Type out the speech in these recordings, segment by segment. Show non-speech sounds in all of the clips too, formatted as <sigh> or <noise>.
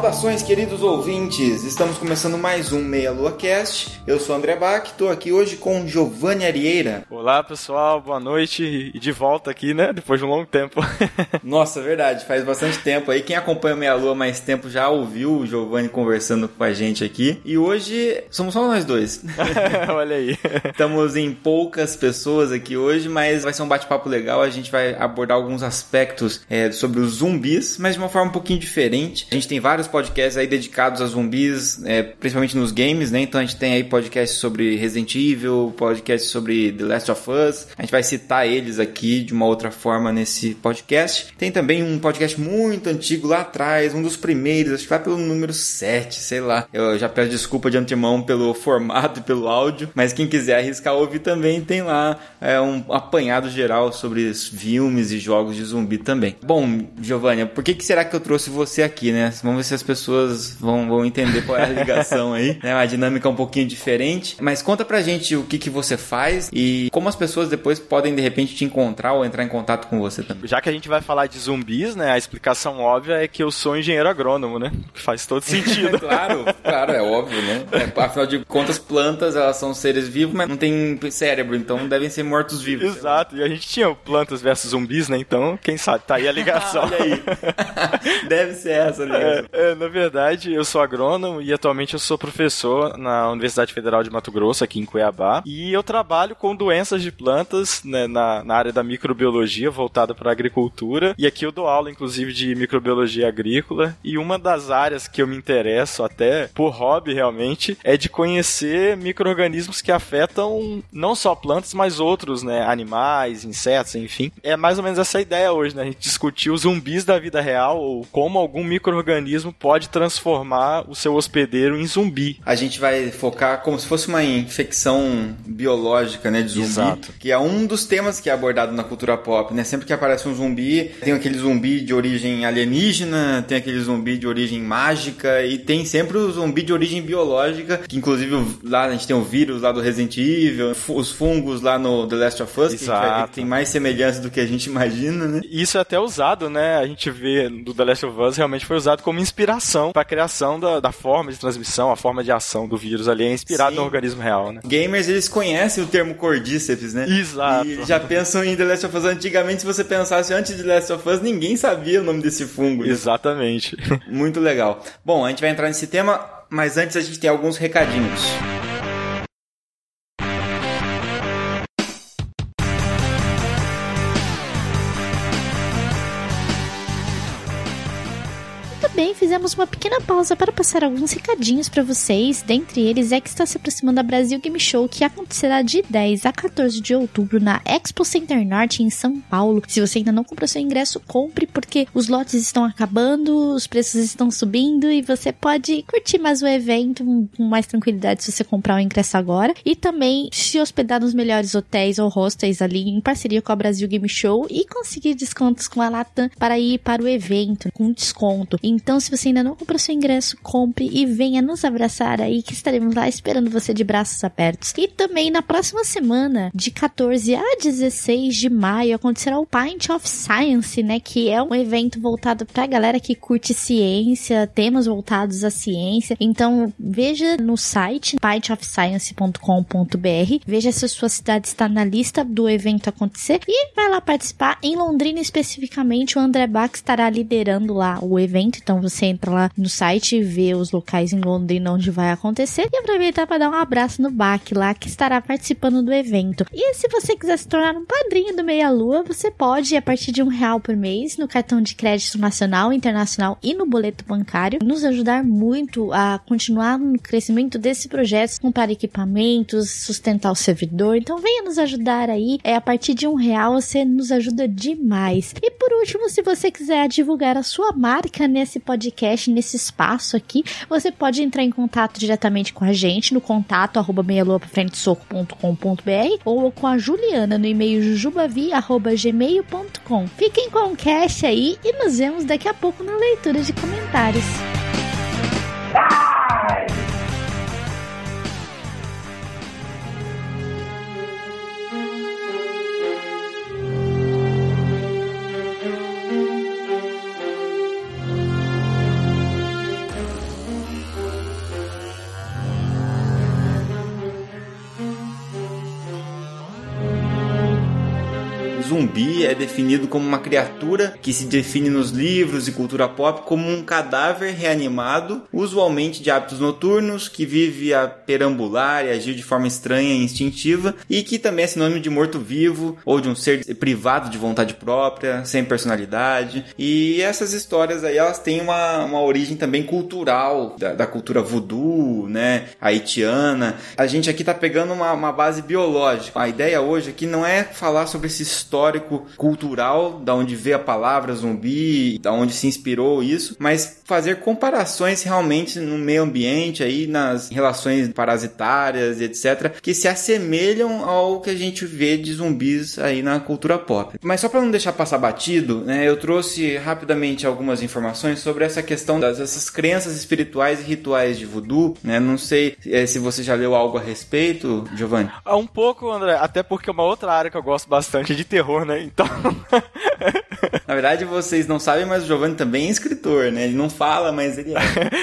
Saudações, queridos ouvintes! Estamos começando mais um Meia Lua Cast. Eu sou André Bach, estou aqui hoje com Giovanni Arieira. Olá, pessoal, boa noite e de volta aqui, né? Depois de um longo tempo. <laughs> Nossa, verdade, faz bastante tempo aí. Quem acompanha Meia Lua mais tempo já ouviu o Giovanni conversando com a gente aqui. E hoje somos só nós dois. <laughs> Olha aí. Estamos em poucas pessoas aqui hoje, mas vai ser um bate-papo legal. A gente vai abordar alguns aspectos é, sobre os zumbis, mas de uma forma um pouquinho diferente. A gente tem vários podcasts aí dedicados a zumbis, é, principalmente nos games, né? Então a gente tem aí podcasts sobre Resident Evil, podcasts sobre The Last of Us. A gente vai citar eles aqui de uma outra forma nesse podcast. Tem também um podcast muito antigo lá atrás, um dos primeiros, acho que vai pelo número 7, sei lá. Eu já peço desculpa de antemão pelo <laughs> formato e pelo áudio, mas quem quiser arriscar ouvir também tem lá é, um apanhado geral sobre filmes e jogos de zumbi também. Bom, Giovanni, por que, que será que eu trouxe você aqui, né? Vamos ver se as pessoas vão, vão entender qual é a <laughs> ligação aí, né? Uma dinâmica um pouquinho diferente. Mas conta pra gente o que, que você faz e como as pessoas depois podem de repente te encontrar ou entrar em contato com você também. Já que a gente vai falar de zumbis, né? A explicação óbvia é que eu sou engenheiro agrônomo, né? Faz todo <laughs> sentido. <laughs> claro, claro, é óbvio, né? É, afinal de contas, plantas, elas são seres vivos, mas não tem cérebro, então devem ser mortos-vivos. Exato, e a gente tinha plantas versus zumbis, né? Então, quem sabe, tá aí a ligação. Olha aí. Deve ser essa a ligação. É, é, na verdade, eu sou agrônomo e atualmente eu sou professor na Universidade Federal de Mato Grosso, aqui em Cuiabá. E eu trabalho com doenças de plantas né, na, na área da microbiologia, voltada para a agricultura. E aqui eu dou aula, inclusive, de microbiologia agrícola. E uma das áreas que eu me interesso, até por hobby realmente, é de conhecer micro-organismos que afetam não só plantas, mas outros, né? Animais, insetos, enfim. É mais ou menos essa ideia hoje, né? A gente discutir os zumbis da vida real ou como algum micro-organismo pode transformar o seu hospedeiro em zumbi. A gente vai focar como se fosse uma infecção biológica, né, de zumbi, Exato. que é um dos temas que é abordado na cultura pop, né? Sempre que aparece um zumbi, tem aquele zumbi de origem alienígena, tem aquele zumbi de origem mágica e tem sempre o zumbi de origem biológica, que inclusive lá a gente tem o vírus lá do Resident Evil, os fungos lá no The Last of Us, que, Exato. que tem mais semelhança do que a gente imagina, né? Isso é até usado, né? A gente vê do The Last of Us realmente foi usado como inspiração para a criação da, da forma de transmissão, a forma de ação do vírus ali é inspirado Sim. no organismo real, né? Gamers, eles conhecem o termo cordíceps, né? Exato. E já pensam em The Last of Us. Antigamente, se você pensasse antes de The Last of Us, ninguém sabia o nome desse fungo. né? Exatamente. <laughs> Muito legal. Bom, a gente vai entrar nesse tema, mas antes a gente tem alguns recadinhos. Muito fizemos uma pequena pausa para passar alguns recadinhos para vocês. Dentre eles é que está se aproximando a Brasil Game Show, que acontecerá de 10 a 14 de outubro na Expo Center Norte em São Paulo. Se você ainda não comprou seu ingresso, compre porque os lotes estão acabando, os preços estão subindo e você pode curtir mais o evento com mais tranquilidade se você comprar o ingresso agora e também se hospedar nos melhores hotéis ou hostels ali em parceria com a Brasil Game Show e conseguir descontos com a Latam para ir para o evento com desconto. Então, se você ainda não comprou seu ingresso, compre e venha nos abraçar aí que estaremos lá esperando você de braços abertos. E também na próxima semana, de 14 a 16 de maio, acontecerá o Pint of Science, né, que é um evento voltado para a galera que curte ciência, temas voltados à ciência. Então, veja no site pintofscience.com.br, veja se a sua cidade está na lista do evento acontecer e vai lá participar. Em Londrina especificamente, o André Bach estará liderando lá o evento, então você entra lá no site e vê os locais em Londrina onde vai acontecer e aproveitar para dar um abraço no Bach lá que estará participando do evento. E se você quiser se tornar um padrinho do Meia Lua, você pode a partir de um real por mês no cartão de crédito nacional, internacional e no boleto bancário, nos ajudar muito a continuar no crescimento desse projeto, comprar equipamentos, sustentar o servidor. Então venha nos ajudar aí. É a partir de um real você nos ajuda demais. E por último, se você quiser divulgar a sua marca nesse podcast, nesse espaço aqui, você pode entrar em contato diretamente com a gente no contato arroba meialuapafrentesoco.com.br ou com a Juliana no e-mail jujubavi.gmail.com. Fiquem com o cash aí e nos vemos daqui a pouco na leitura de comentários. Zumbi é definido como uma criatura que se define nos livros e cultura pop como um cadáver reanimado, usualmente de hábitos noturnos, que vive a perambular e agir de forma estranha e instintiva, e que também é sinônimo de morto-vivo ou de um ser privado de vontade própria, sem personalidade. E essas histórias aí, elas têm uma, uma origem também cultural, da, da cultura voodoo, né, haitiana. A gente aqui tá pegando uma, uma base biológica. A ideia hoje aqui não é falar sobre esse histórico histórico, cultural, da onde veio a palavra zumbi, da onde se inspirou isso, mas fazer comparações realmente no meio ambiente aí, nas relações parasitárias, etc, que se assemelham ao que a gente vê de zumbis aí na cultura pop. Mas só para não deixar passar batido, né, eu trouxe rapidamente algumas informações sobre essa questão dessas crenças espirituais e rituais de voodoo, né? Não sei é, se você já leu algo a respeito, Giovanni. Ah, um pouco, André, até porque é uma outra área que eu gosto bastante de terror terror, né? Então. <laughs> Na verdade, vocês não sabem, mas o Giovanni também é escritor, né? Ele não fala, mas ele é.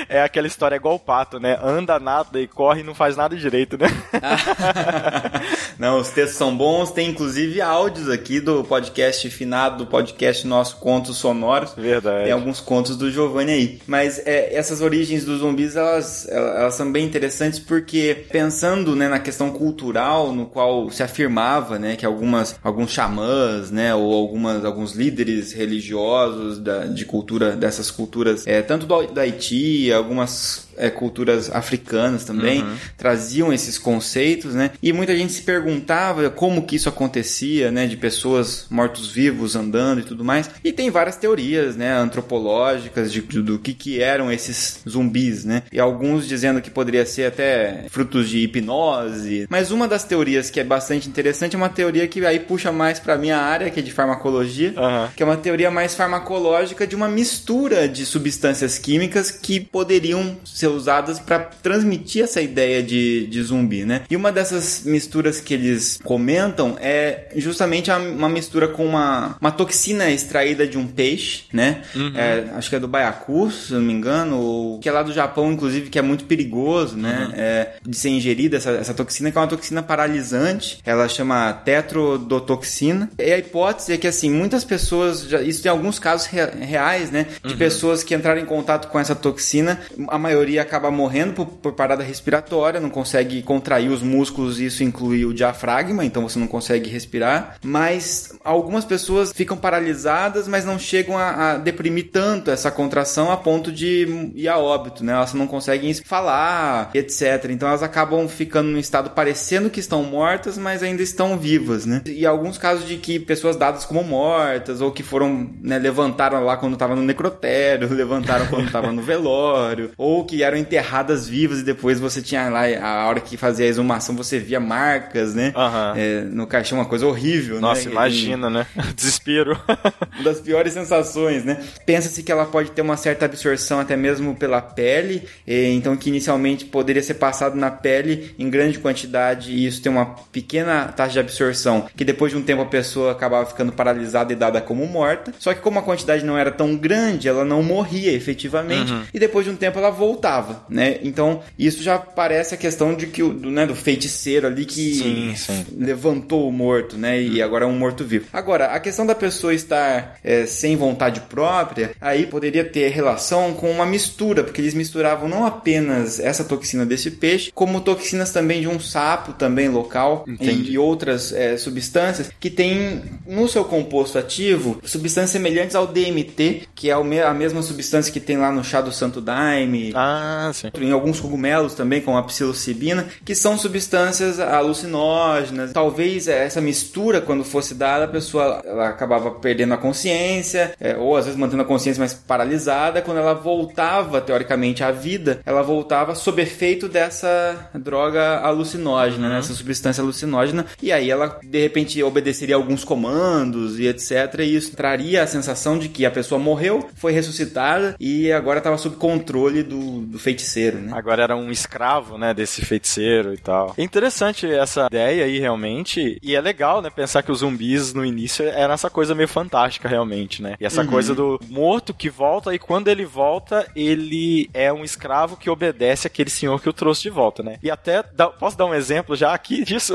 <laughs> é aquela história igual o pato, né? Anda, nada e corre e não faz nada direito, né? <laughs> não, os textos são bons. Tem inclusive áudios aqui do podcast finado, do podcast nosso Contos Sonoros. Verdade. Tem alguns contos do Giovanni aí. Mas é, essas origens dos zumbis, elas, elas são bem interessantes porque pensando né, na questão cultural, no qual se afirmava né, que algumas, alguns xamãs, né, ou algumas, alguns líderes religiosos da, de cultura, dessas culturas, é, tanto do, da Haiti, algumas é, culturas africanas também uhum. traziam esses conceitos, né? E muita gente se perguntava como que isso acontecia, né? De pessoas mortos-vivos andando e tudo mais. E tem várias teorias, né? Antropológicas de, de, do que que eram esses zumbis, né? E alguns dizendo que poderia ser até frutos de hipnose. Mas uma das teorias que é bastante interessante é uma teoria que aí puxa mais para minha área, que é de farmacologia, uhum. que é uma teoria mais farmacológica de uma mistura de substâncias químicas que poderiam ser ser usadas para transmitir essa ideia de, de zumbi, né? E uma dessas misturas que eles comentam é justamente uma mistura com uma, uma toxina extraída de um peixe, né? Uhum. É, acho que é do baiacu, se não me engano, ou que é lá do Japão, inclusive, que é muito perigoso, né? Uhum. É, de ser ingerida essa, essa toxina, que é uma toxina paralisante. Ela chama tetrodotoxina. E a hipótese é que, assim, muitas pessoas, já, isso tem alguns casos reais, né? De uhum. pessoas que entraram em contato com essa toxina, a maioria acaba morrendo por, por, parada respiratória, não consegue contrair os músculos, isso inclui o diafragma, então você não consegue respirar. Mas algumas pessoas ficam paralisadas, mas não chegam a, a deprimir tanto essa contração a ponto de ir a óbito, né? Elas não conseguem falar, etc. Então elas acabam ficando num estado parecendo que estão mortas, mas ainda estão vivas, né? E alguns casos de que pessoas dadas como mortas ou que foram, né, levantaram lá quando estava no necrotério, <laughs> levantaram quando estava no velório, ou que eram enterradas vivas e depois você tinha lá, a hora que fazia a exumação, você via marcas, né? Uhum. É, no caixão, uma coisa horrível, Nossa, né? imagina, e, né? <laughs> Desespero. uma das piores sensações, né? Pensa-se que ela pode ter uma certa absorção até mesmo pela pele, então que inicialmente poderia ser passado na pele em grande quantidade e isso tem uma pequena taxa de absorção, que depois de um tempo a pessoa acabava ficando paralisada e dada como morta. Só que como a quantidade não era tão grande, ela não morria efetivamente uhum. e depois de um tempo ela voltava né? Então, isso já parece a questão de que o do, né, do feiticeiro ali que sim, sim. levantou o morto, né? E hum. agora é um morto-vivo. Agora, a questão da pessoa estar é, sem vontade própria, aí poderia ter relação com uma mistura, porque eles misturavam não apenas essa toxina desse peixe, como toxinas também de um sapo também local e, e, outras é, substâncias que tem no seu composto ativo substâncias semelhantes ao DMT, que é a mesma substância que tem lá no chá do Santo Daime. Ah Ah, sim. Em alguns cogumelos também, como a psilocibina, que são substâncias alucinógenas. Talvez essa mistura, quando fosse dada, a pessoa ela acabava perdendo a consciência, é, ou às vezes mantendo a consciência mais paralisada. Quando ela voltava, teoricamente, à vida, ela voltava sob efeito dessa droga alucinógena, né? essa substância alucinógena, e aí ela de repente obedeceria alguns comandos e etc. E isso traria a sensação de que a pessoa morreu, foi ressuscitada e agora estava sob controle do, do feiticeiro, né? Agora era um escravo, né, desse feiticeiro e tal. É interessante essa ideia aí, realmente, e é legal, né, pensar que os zumbis no início era essa coisa meio fantástica, realmente, né? E essa uhum. coisa do morto que volta e quando ele volta, ele é um escravo que obedece aquele senhor que o trouxe de volta, né? E até, dá, posso dar um exemplo já aqui <laughs> disso?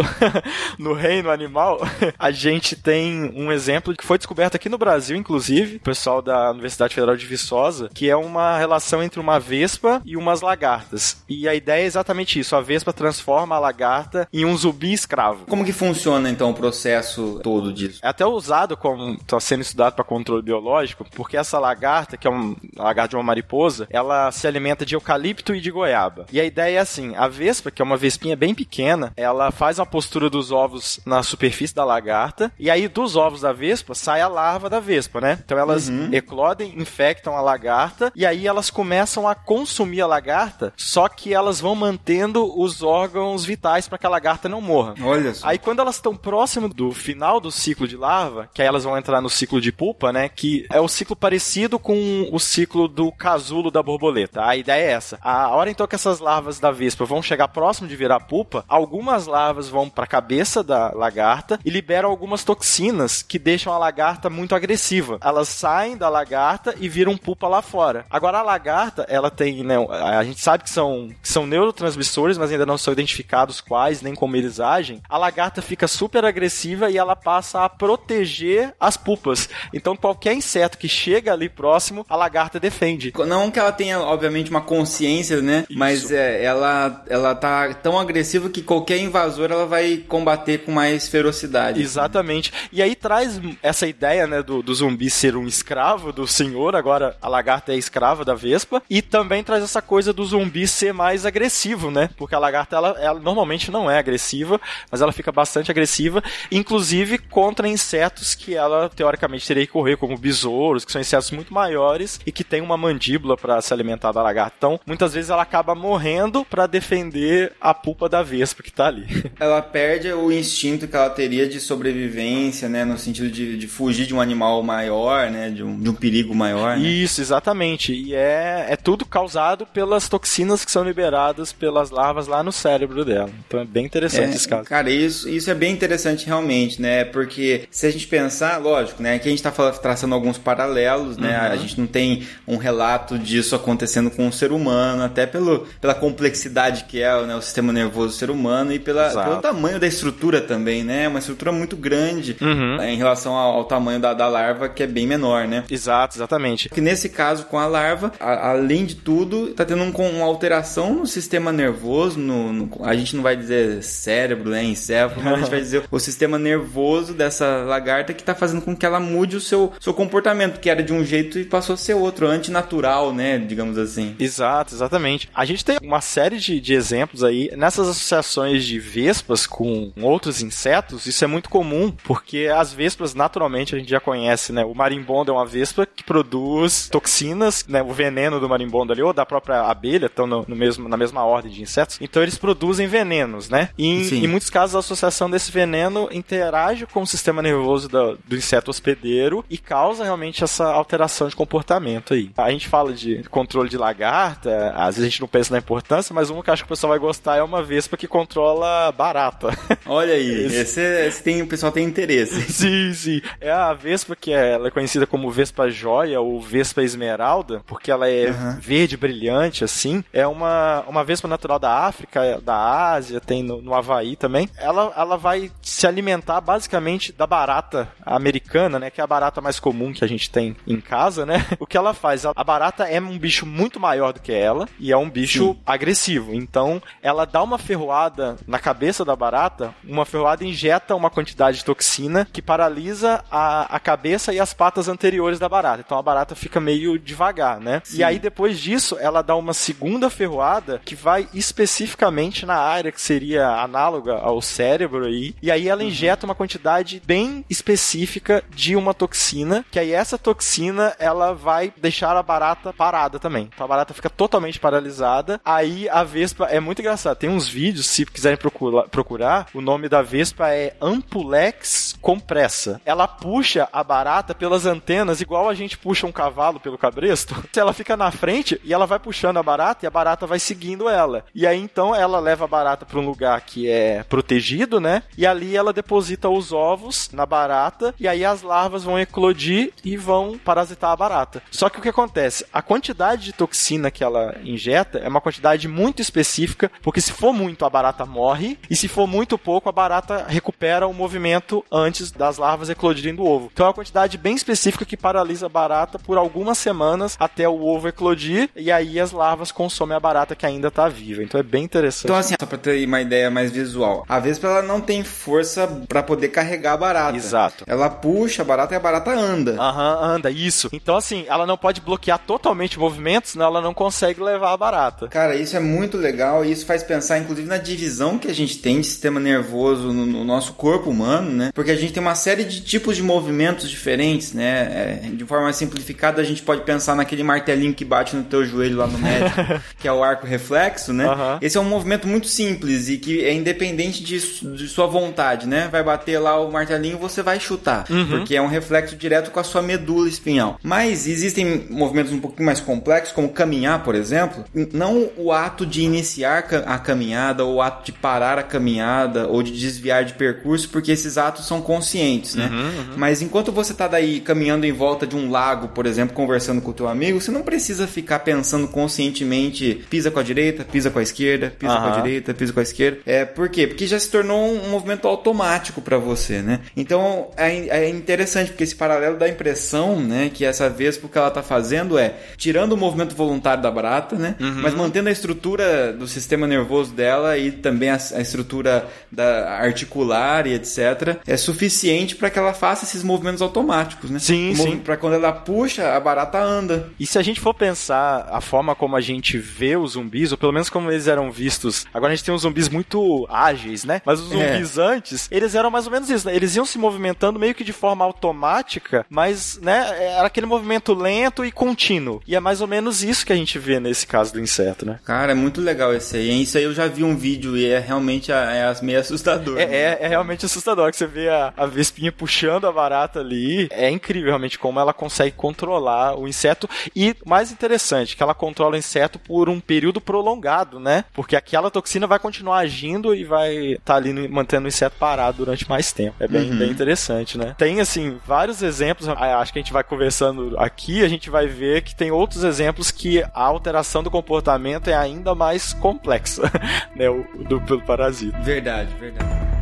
no reino animal, a gente tem um exemplo que foi descoberto aqui no Brasil, inclusive, o pessoal da Universidade Federal de Viçosa, que é uma relação entre uma vespa e umas lagartas. E a ideia é exatamente isso: a vespa transforma a lagarta em um zumbi escravo. Como que funciona então o processo todo disso? É até usado como está sendo estudado para controle biológico, porque essa lagarta, que é um, a lagarta de uma mariposa, ela se alimenta de eucalipto e de goiaba. E a ideia é assim: a vespa, que é uma vespinha bem pequena, ela faz uma postura dos ovos na superfície da lagarta, e aí dos ovos da vespa sai a larva da vespa, né? Então elas uhum. eclodem, infectam a lagarta, e aí elas começam a consumir a lagarta, só que elas vão mantendo os órgãos vitais para que a lagarta não morra. Olha só. Aí quando elas estão próximo do final do ciclo de larva, que aí elas vão entrar no ciclo de pupa, né? Que é o ciclo parecido com o ciclo do casulo da borboleta. A ideia é essa. A hora então que essas larvas da vespa vão chegar próximo de virar pupa, algumas larvas vão para a cabeça da lagarta e liberam algumas toxinas que deixam a lagarta muito agressiva. Elas saem da lagarta e viram pupa lá fora. Agora a lagarta, ela tem, né, a gente sabe que são, que são neurotransmissores, mas ainda não são identificados quais nem como eles agem. A lagarta fica super agressiva e ela passa a proteger as pupas. Então qualquer inseto que chega ali próximo, a lagarta defende. Não que ela tenha, obviamente, uma consciência, né? Isso. Mas é, ela, ela tá tão agressiva que qualquer invasor ela vai combater com mais ferocidade. Exatamente. E aí traz essa ideia, né, do, do zumbi ser um escravo do senhor, agora a lagarta é escrava da vespa, e também traz essa coisa do zumbi ser mais agressivo, né? Porque a lagarta, ela, ela normalmente não é agressiva, mas ela fica bastante agressiva, inclusive contra insetos que ela, teoricamente, teria que correr, como besouros, que são insetos muito maiores e que tem uma mandíbula para se alimentar da lagarta. Então, muitas vezes ela acaba morrendo para defender a pulpa da vespa que tá ali. <laughs> Ela perde o instinto que ela teria de sobrevivência, né? No sentido de, de fugir de um animal maior, né? De um, de um perigo maior. Né? Isso, exatamente. E é, é tudo causado pelas toxinas que são liberadas pelas larvas lá no cérebro dela. Então é bem interessante é, esse caso. Cara, isso, isso é bem interessante realmente, né? Porque se a gente pensar, lógico, né? Aqui a gente tá falando, traçando alguns paralelos, né? Uhum. A gente não tem um relato disso acontecendo com o ser humano, até pelo, pela complexidade que é né, o sistema nervoso do ser humano e pela, pelo tamanho da estrutura também, né? Uma estrutura muito grande uhum. em relação ao, ao tamanho da, da, larva, que é bem menor, né? Exato, exatamente. Que nesse caso, com a larva, a, além de tudo, tá tendo um, uma alteração no sistema nervoso, no, no, a gente não vai dizer cérebro, né? Encéfalo, mas a gente <laughs> vai dizer o sistema nervoso dessa lagarta que tá fazendo com que ela mude o seu, seu comportamento, que era de um jeito e passou a ser outro, antinatural, né? Digamos assim. Exato, exatamente. A gente tem uma série de, de exemplos aí nessas associações de vespas com outros insetos, isso é muito comum, porque as vespas, naturalmente, a gente já conhece, né? O marimbondo é uma vespa que produz toxinas, né? O veneno do marimbondo ali, ou da própria abelha, estão no, no, mesmo, na mesma ordem de insetos. Então eles produzem venenos, né? E em, em muitos casos a associação desse veneno interage com o sistema nervoso do, do inseto hospedeiro e causa realmente essa alteração de comportamento aí. A gente fala de controle de lagarta, às vezes a gente não pensa na importância, mas uma que acho que o pessoal vai gostar é uma vespa que controla barata. <laughs> Olha aí, esse, esse tem, o pessoal tem interesse. <laughs> sim, sim. É a vespa que é, ela é conhecida como vespa joia ou vespa esmeralda, porque ela é uhum. verde brilhante, assim. É uma, uma vespa natural da África, da Ásia, tem no, no Havaí também. Ela, ela vai se alimentar basicamente da barata americana, né? Que é a barata mais comum que a gente tem em casa, né? <laughs> O que ela faz? A barata é um bicho muito maior do que ela e é um bicho Sim. agressivo. Então, ela dá uma ferroada na cabeça da barata, uma ferroada injeta uma quantidade de toxina que paralisa a, a cabeça e as patas anteriores da barata. Então, a barata fica meio devagar, né? Sim. E aí, depois disso, ela ela dá uma segunda ferroada que vai especificamente na área que seria análoga ao cérebro aí, e aí ela injeta uma quantidade bem específica de uma toxina, que aí essa toxina ela vai deixar a barata parada também. Então a barata fica totalmente paralisada. Aí a vespa é muito engraçado. Tem uns vídeos, se quiserem procurar, procurar o nome da vespa é Ampulex compressa. Ela puxa a barata pelas antenas igual a gente puxa um cavalo pelo cabresto. <laughs> Ela fica na frente e ela vai puxando a barata e a barata vai seguindo ela. E aí então ela leva a barata para um lugar que é protegido, né? E ali ela deposita os ovos na barata e aí as larvas vão eclodir e vão parasitar a barata. Só que o que acontece? A quantidade de toxina que ela injeta é uma quantidade muito específica, porque se for muito a barata morre e se for muito pouco a barata recupera o movimento antes das larvas eclodirem do ovo. Então é uma quantidade bem específica que paralisa a barata por algumas semanas até o ovo eclodir e aí as larvas consomem a barata que ainda está viva. Então é bem interessante. Então assim, só para ter uma ideia mais visual, a vespa ela não tem força para poder carregar a barata. Exato. Ela puxa a barata e a barata anda. Aham, uhum, anda, isso. Então assim, ela não pode bloquear totalmente o movimento, senão ela não consegue levar a barata. Cara, isso é muito legal e isso faz pensar inclusive na divisão que a gente tem de sistema nervoso no, no nosso corpo humano, né? Porque a gente tem uma série de tipos de movimentos diferentes, né? É, de forma simplificada, a gente pode pensar naquele martelinho que bate no teu joelho lá no médico, <laughs> que é o arco reflexo, né? Uhum. Esse é um movimento muito simples e que é independente de, de sua vontade, né? Vai bater lá o martelinho, você vai chutar, uhum. porque é um reflexo direto com a sua medula espinhal. Mas existem movimentos um pouquinho mais complexos, como caminhar, por exemplo. Não o ato de iniciar a caminhada, ou o ato de parar a caminhada, ou de desviar de percurso, porque esses atos são conscientes, né? Uhum, uhum. Mas enquanto você tá daí caminhando em volta de um lago, por exemplo, conversando com o teu amigo, você não precisa ficar pensando conscientemente, pisa com a direita, pisa com a esquerda, pisa com a direita, pisa com a esquerda. É, por quê? Porque já se tornou um movimento automático para você, né? Então é, é, interessante porque esse paralelo dá a impressão, né, que essa vez o que ela tá fazendo é tirando o movimento voluntário da barata, né, uhum. mas mantendo a estrutura do sistema nervoso dela e também a, a estrutura da articular e etc. é suficiente para que ela faça esses movimentos automáticos, né? Sim, sim. Para quando ela puxa, a barata anda. E se a gente for pensar a forma como a gente vê os zumbis, ou pelo menos como eles eram vistos, agora a gente tem uns zumbis muito ágeis, né? Mas os é. zumbis é. antes, eles eram mais ou menos isso, né? Eles iam se movimentando meio que de forma automática, mas, né, era aquele movimento lento e contínuo. E é mais ou menos isso que a gente vê nesse caso do inseto, né? Cara, é muito legal esse aí. Isso aí eu já vi um vídeo e é realmente é meio assustador. É, né? é, é, realmente assustador que você vê a, a vespinha puxando a barata ali. É incrível realmente como ela consegue controlar o inseto. E mais interessante, que ela controla o inseto por um período prolongado, né? Porque aquela toxina vai continuar agindo e vai estar tá ali mantendo o inseto parado durante mais tempo. É bem, uhum. bem interessante, né? Tem, assim, vários exemplos. Acho que a gente vai conversando aqui, a gente vai ver que tem outros exemplos que a alteração do comportamento é ainda mais complexa, <laughs> né? O, do, pelo parasita. Verdade, verdade.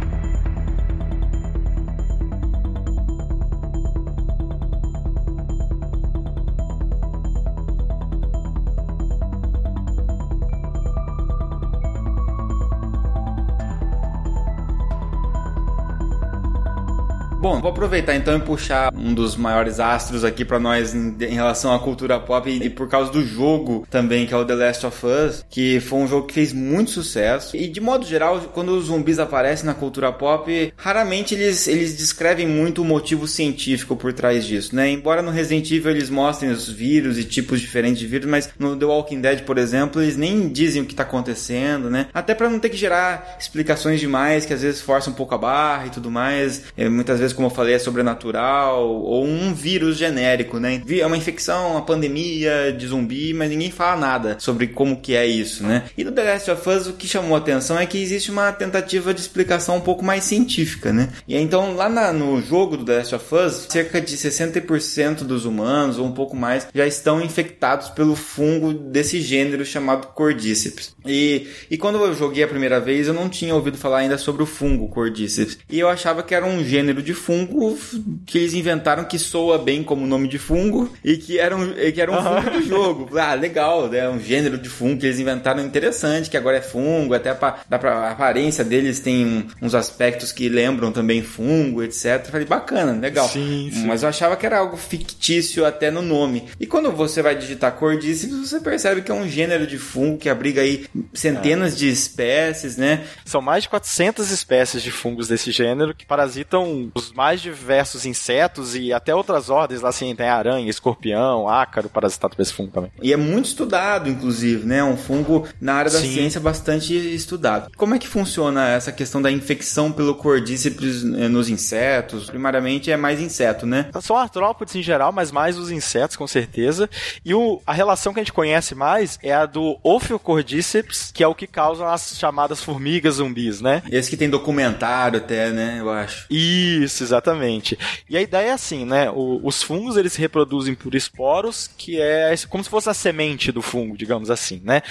Bom, vou aproveitar então e puxar um dos maiores astros aqui para nós em, em, relação à cultura pop e, e, por causa do jogo também, que é o The Last of Us, que foi um jogo que fez muito sucesso. E de modo geral, quando os zumbis aparecem na cultura pop, raramente eles, eles descrevem muito o motivo científico por trás disso, né? Embora no Resident Evil eles mostrem os vírus e tipos diferentes de vírus, mas no The Walking Dead, por exemplo, eles nem dizem o que tá acontecendo, né? Até para não ter que gerar explicações demais que às vezes forçam um pouco a barra e tudo mais. É, muitas vezes como eu falei, é sobrenatural, ou um vírus genérico, né? É uma infecção, uma pandemia de zumbi, mas ninguém fala nada sobre como que é isso, né? E no The Last of Us, o que chamou a atenção é que existe uma tentativa de explicação um pouco mais científica, né? E então, lá na, no jogo do The Last of Us, cerca de 60% dos humanos, ou um pouco mais, já estão infectados pelo fungo desse gênero chamado Cordyceps. E, e quando eu joguei a primeira vez, eu não tinha ouvido falar ainda sobre o fungo Cordyceps. E eu achava que era um gênero de fungo que eles inventaram que soa bem como nome de fungo e que era um, que era um fungo do jogo. Ah, legal, né? Um gênero de fungo que eles inventaram interessante, que agora é fungo, até pra, dá pra, a aparência deles tem uns aspectos que lembram também fungo, etc. Falei, bacana, legal. Sim, sim. Mas eu achava que era algo fictício até no nome. E quando você vai digitar cordíceps, você percebe que é um gênero de fungo que abriga aí centenas de espécies, né? São mais de 400 espécies de fungos desse gênero que parasitam os mais diversos insetos e até outras ordens, lá assim, tem aranha, escorpião, ácaro, parasitado por esse fungo também. E é muito estudado, inclusive, né? Um fungo na área da Sim. ciência bastante estudado. Como é que funciona essa questão da infecção pelo cordíceps eh, nos insetos? Primariamente é mais inseto, né? São artrópodes em geral, mas mais os insetos, com certeza. E o, a relação que a gente conhece mais é a do Ophiocordyceps, que é o que causam as chamadas formigas zumbis, né? Esse que tem documentário até, né? Eu acho. Isso, exatamente. E a ideia é assim, né? O- os fungos eles se reproduzem por esporos, que é como se fosse a semente do fungo, digamos assim, né?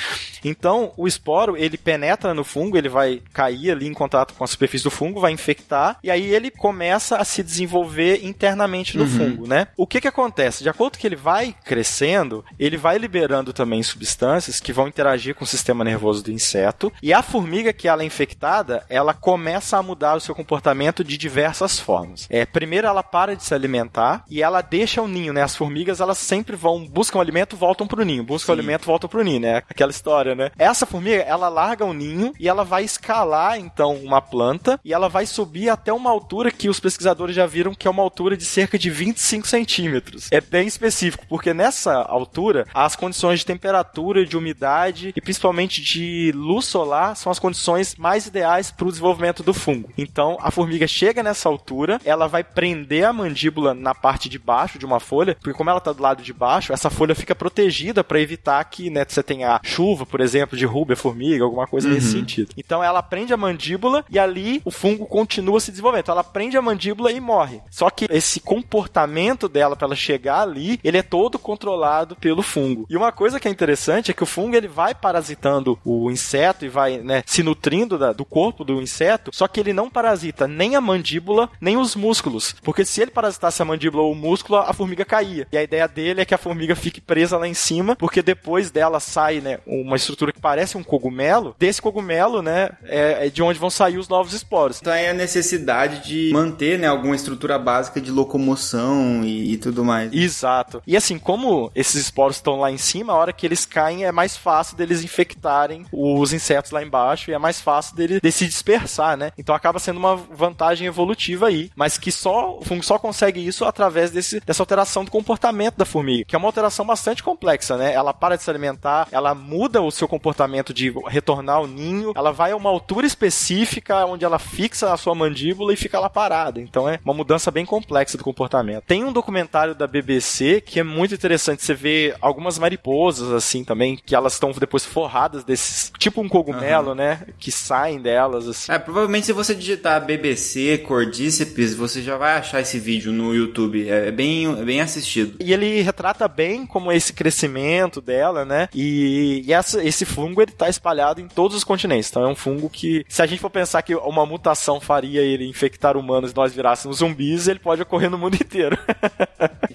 Então, o esporo ele penetra no fungo, ele vai cair ali em contato com a superfície do fungo, vai infectar e aí ele começa a se desenvolver internamente no fungo, né? O que que acontece? De acordo que ele vai crescendo, ele vai liberando também substâncias que vão interagir com o sistema nervoso do inseto e a formiga que ela é infectada, ela começa a mudar o seu comportamento de diversas formas. É, primeiro ela para de se alimentar e ela deixa o ninho, né? As formigas elas sempre vão buscam alimento, voltam pro ninho, buscam Sim. alimento, voltam pro ninho, né? Aquela história, né? Essa formiga, ela larga o ninho e ela vai escalar então uma planta e ela vai subir até uma altura que os pesquisadores já viram que é uma altura de cerca de 25 centímetros. É bem específico, porque nessa altura as condições de temperatura, de umidade e principalmente de luz solar são as condições mais ideais para o desenvolvimento do fungo. Então a formiga chega nessa altura, ela vai prender a mandíbula na parte de baixo de uma folha, porque como ela está do lado de baixo, essa folha fica protegida para evitar que né, você tenha chuva, por exemplo, de rúbia, formiga, alguma coisa nesse sentido. Então ela prende a mandíbula e ali o fungo continua se desenvolvendo. Então ela prende a mandíbula e morre. Só que esse comportamento dela para ela chegar ali, ele é todo controlado pelo fungo. E uma coisa que é interessante é que o fungo ele vai parasitando o inseto e vai né, se nutrindo da- do corpo do inseto, só que ele não parasita nem a mandíbula, nem os músculos. Porque se ele parasitasse a mandíbula ou o músculo, a formiga caía. E a ideia dele é que a formiga fique presa lá em cima, porque depois dela sai né, uma estrutura que parece um cogumelo. Desse cogumelo, né, é, é de onde vão sair os novos esporos. Então é a necessidade de manter né, alguma estrutura básica de locomoção e, e tudo mais. Exato. E assim, como esses esporos estão lá em cima, a hora que eles caem é mais fácil deles infectarem os insetos lá embaixo e é mais fácil dele de se dispersar, né? Então acaba sendo uma vantagem evolutiva aí, mas que só o fungo só consegue isso através desse, dessa alteração do comportamento da formiga, que é uma alteração bastante complexa, né? Ela para de se alimentar, ela muda o seu comportamento de retornar ao ninho, ela vai a uma altura específica onde ela fixa a sua mandíbula e fica lá parada. Então é uma mudança bem complexa do comportamento. Tem um documentário da BBC que é muito interessante. Você vê algumas mariposas assim também, que elas estão depois forradas desses, tipo um cogumelo, né? Que saem delas assim. É, provavelmente se você digitar BBC Cordíceps, você já vai achar esse vídeo no YouTube. É bem, é bem assistido. E ele retrata bem como é esse crescimento dela, né? E, e essa- esse fungo ele tá espalhado em todos os continentes. Então é um fungo que, se a gente for pensar que uma mutação faria ele infectar humanos e nós virássemos zumbis, ele pode ocorrer no mundo <laughs> inteiro.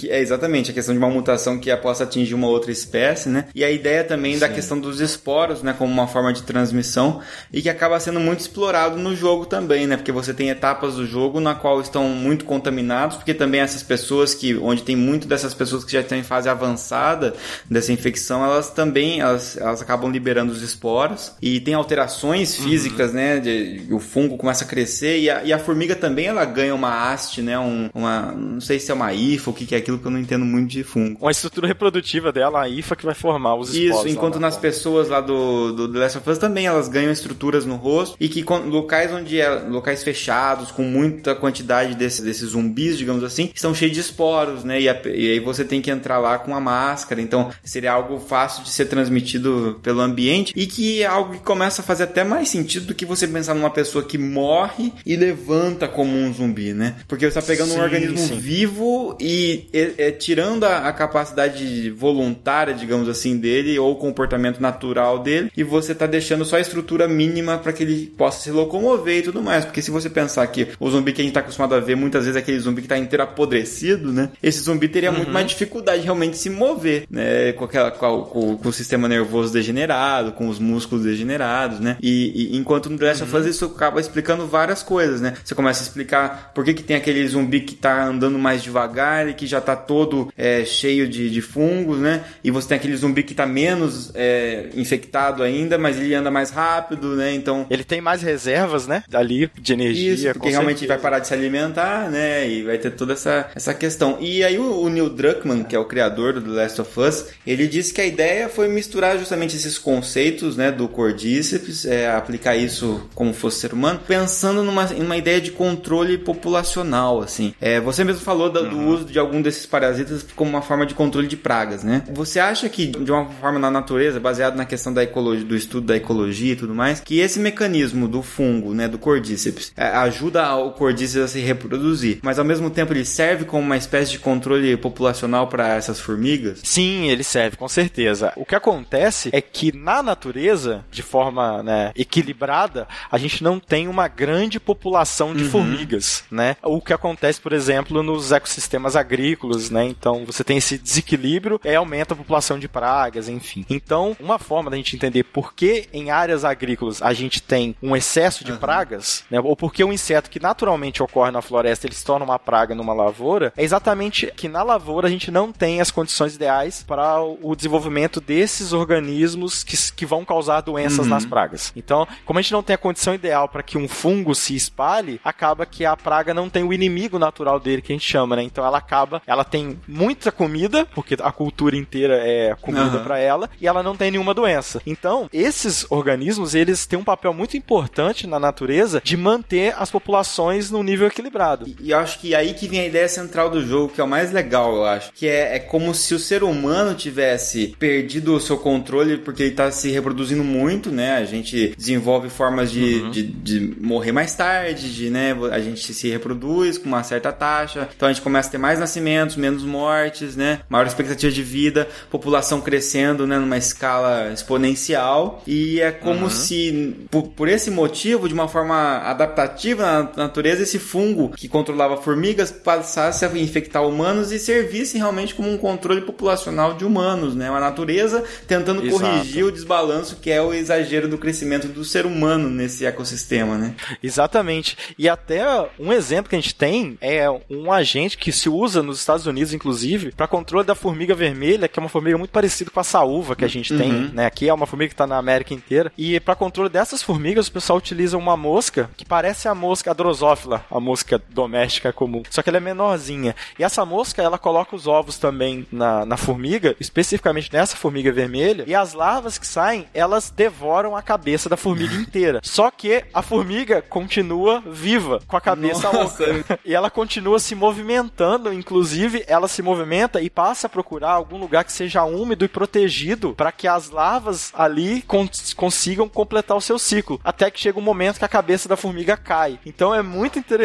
É exatamente a questão de uma mutação que possa atingir uma outra espécie, né? E a ideia também da questão dos esporos, né? Como uma forma de transmissão e que acaba sendo muito explorado no jogo também, né? Porque você tem etapas do jogo na qual estão muito contaminados, porque também essas pessoas que, onde tem muito dessas pessoas que já estão em fase avançada dessa infecção, elas também, elas, elas acabam liberando os esporos e tem alterações físicas, né? De, o fungo começa a crescer e a, e a formiga também, ela ganha uma haste, né? Um, uma, não sei se é uma hifa, o que, que é aquilo que eu não entendo muito de fungo. uma estrutura reprodutiva dela, a IFA, que vai formar os esporos. Isso, enquanto na nas pessoas lá do, do The Last of Us também elas ganham estruturas no rosto e que locais onde é locais fechados com muita quantidade desse- desses zumbis, digamos assim, estão cheios de esporos, né? E, a- e aí você tem que entrar lá com a máscara, então seria algo fácil de ser transmitido pelo ambiente e que é algo que começa a fazer até mais sentido do que você pensar numa pessoa que morre e levanta como um zumbi, né? Porque você tá pegando Sim, um organismo sim. vivo e é, é, tirando a, a capacidade voluntária, digamos assim, dele ou o comportamento natural dele e você tá deixando só a estrutura mínima para que ele possa se locomover e tudo mais. Porque se você pensar que o zumbi que a gente tá acostumado a ver muitas vezes aquele zumbi que tá inteiro apodrecido, né? Esse zumbi teria uhum. muito mais dificuldade de realmente se mover, né? Com, aquela, com, com, com, o sistema nervoso degenerado, com os músculos degenerados, né? E, e enquanto no The Last of Us uhum. isso acaba explicando várias coisas, né? Você começa a explicar por que, que tem aquele zumbi que tá andando mais devagar e que já tá todo é, cheio de, de fungos, né? E você tem aquele zumbi que tá menos é, infectado ainda, mas ele anda mais rápido, né? Então. Ele tem mais reservas, né? Ali de energia. Isso, porque realmente certeza. vai parar de se alimentar, né? E vai ter toda essa, essa questão. E aí o, o Neil Druckmann, que é o criador do The Last of Us, ele disse que a ideia foi misturar justamente esses conceitos, né? Do cordíceps, é, aplicar isso como fosse ser humano, pensando numa, numa ideia de controle populacional, assim. É, você mesmo falou do, uhum. do uso de algum desses parasitas como uma forma de controle de pragas, né? Você acha que, de uma forma na natureza, baseado na questão da ecologia, do estudo da ecologia e tudo mais, que esse mecanismo do fungo, né, do cordíceps, é, ajuda o cordíceps a se reproduzir, mas ao mesmo tempo ele serve como uma espécie de controle populacional para essas formigas? Sim, ele serve, com certeza. O que acontece é que na natureza, de forma né, equilibrada, a gente não tem uma grande população de uhum. formigas, né? O que acontece, por exemplo, nos ecossistemas agrícolas, né? Então você tem esse desequilíbrio, e aumenta a população de pragas, enfim. Então, uma forma da gente entender por que em áreas agrícolas a gente tem um excesso de uhum. pragas, né? Ou porque um inseto que naturalmente ocorre na floresta ele se torna uma praga numa lavoura, é exatamente que na lavoura a gente não tem as condições ideais para o desenvolvimento desses organismos que, que vão causar doenças uhum. nas pragas. Então, como a gente não tem a condição ideal para que um fungo se espalhe, acaba que a praga não tem o inimigo natural dele que a gente chama, né? Então ela acaba, ela tem muita comida, porque a cultura inteira é comida uhum. para ela, e ela não tem nenhuma doença. Então, esses organismos, eles têm um papel muito importante na natureza de manter as populações num nível equilibrado. E, eu acho que aí que vem a ideia central do jogo, que é o mais legal, eu acho, que é, é como se o ser humano tivesse perdido o seu controle porque ele está se reproduzindo muito, né? A gente desenvolve formas de, uhum. de, de, morrer mais tarde, de, né? A gente se reproduz com uma certa taxa, então a gente começa a ter mais nascimentos, menos mortes, né? Maior expectativa de vida, população crescendo, né? Numa escala exponencial e é como uhum. se, por, por, esse motivo, de uma forma adaptativa na natureza, esse fungo que controlava formigas passasse a infectar humanos e servisse realmente como um controle populacional de humanos, né? A natureza tentando Exato. corrigir o desbalanço que é o exagero do crescimento do ser humano nesse ecossistema, né? Exatamente. E até um exemplo que a gente tem é um agente que se usa nos Estados Unidos, inclusive, para controle da formiga vermelha, que é uma formiga muito parecida com a saúva que a gente uhum. tem, né? Aqui é uma formiga que está na América inteira. E para controle dessas formigas, o pessoal utiliza uma mosca que parece a mosca a drosófila, a mosca doméstica comum, só que ela é menorzinha. E essa mosca, ela coloca os ovos também na, na formiga, especificamente nessa formiga vermelha, e as larvas que saem, elas devoram a cabeça da formiga <laughs> inteira. Só que a formiga continua viva, com a cabeça Nossa. oca. E ela continua se movimentando, inclusive ela se movimenta e passa a procurar algum lugar que seja úmido e protegido para que as larvas ali cons consigam completar o seu ciclo. Até que chega um momento que a cabeça da formiga cai. Então é muito interessante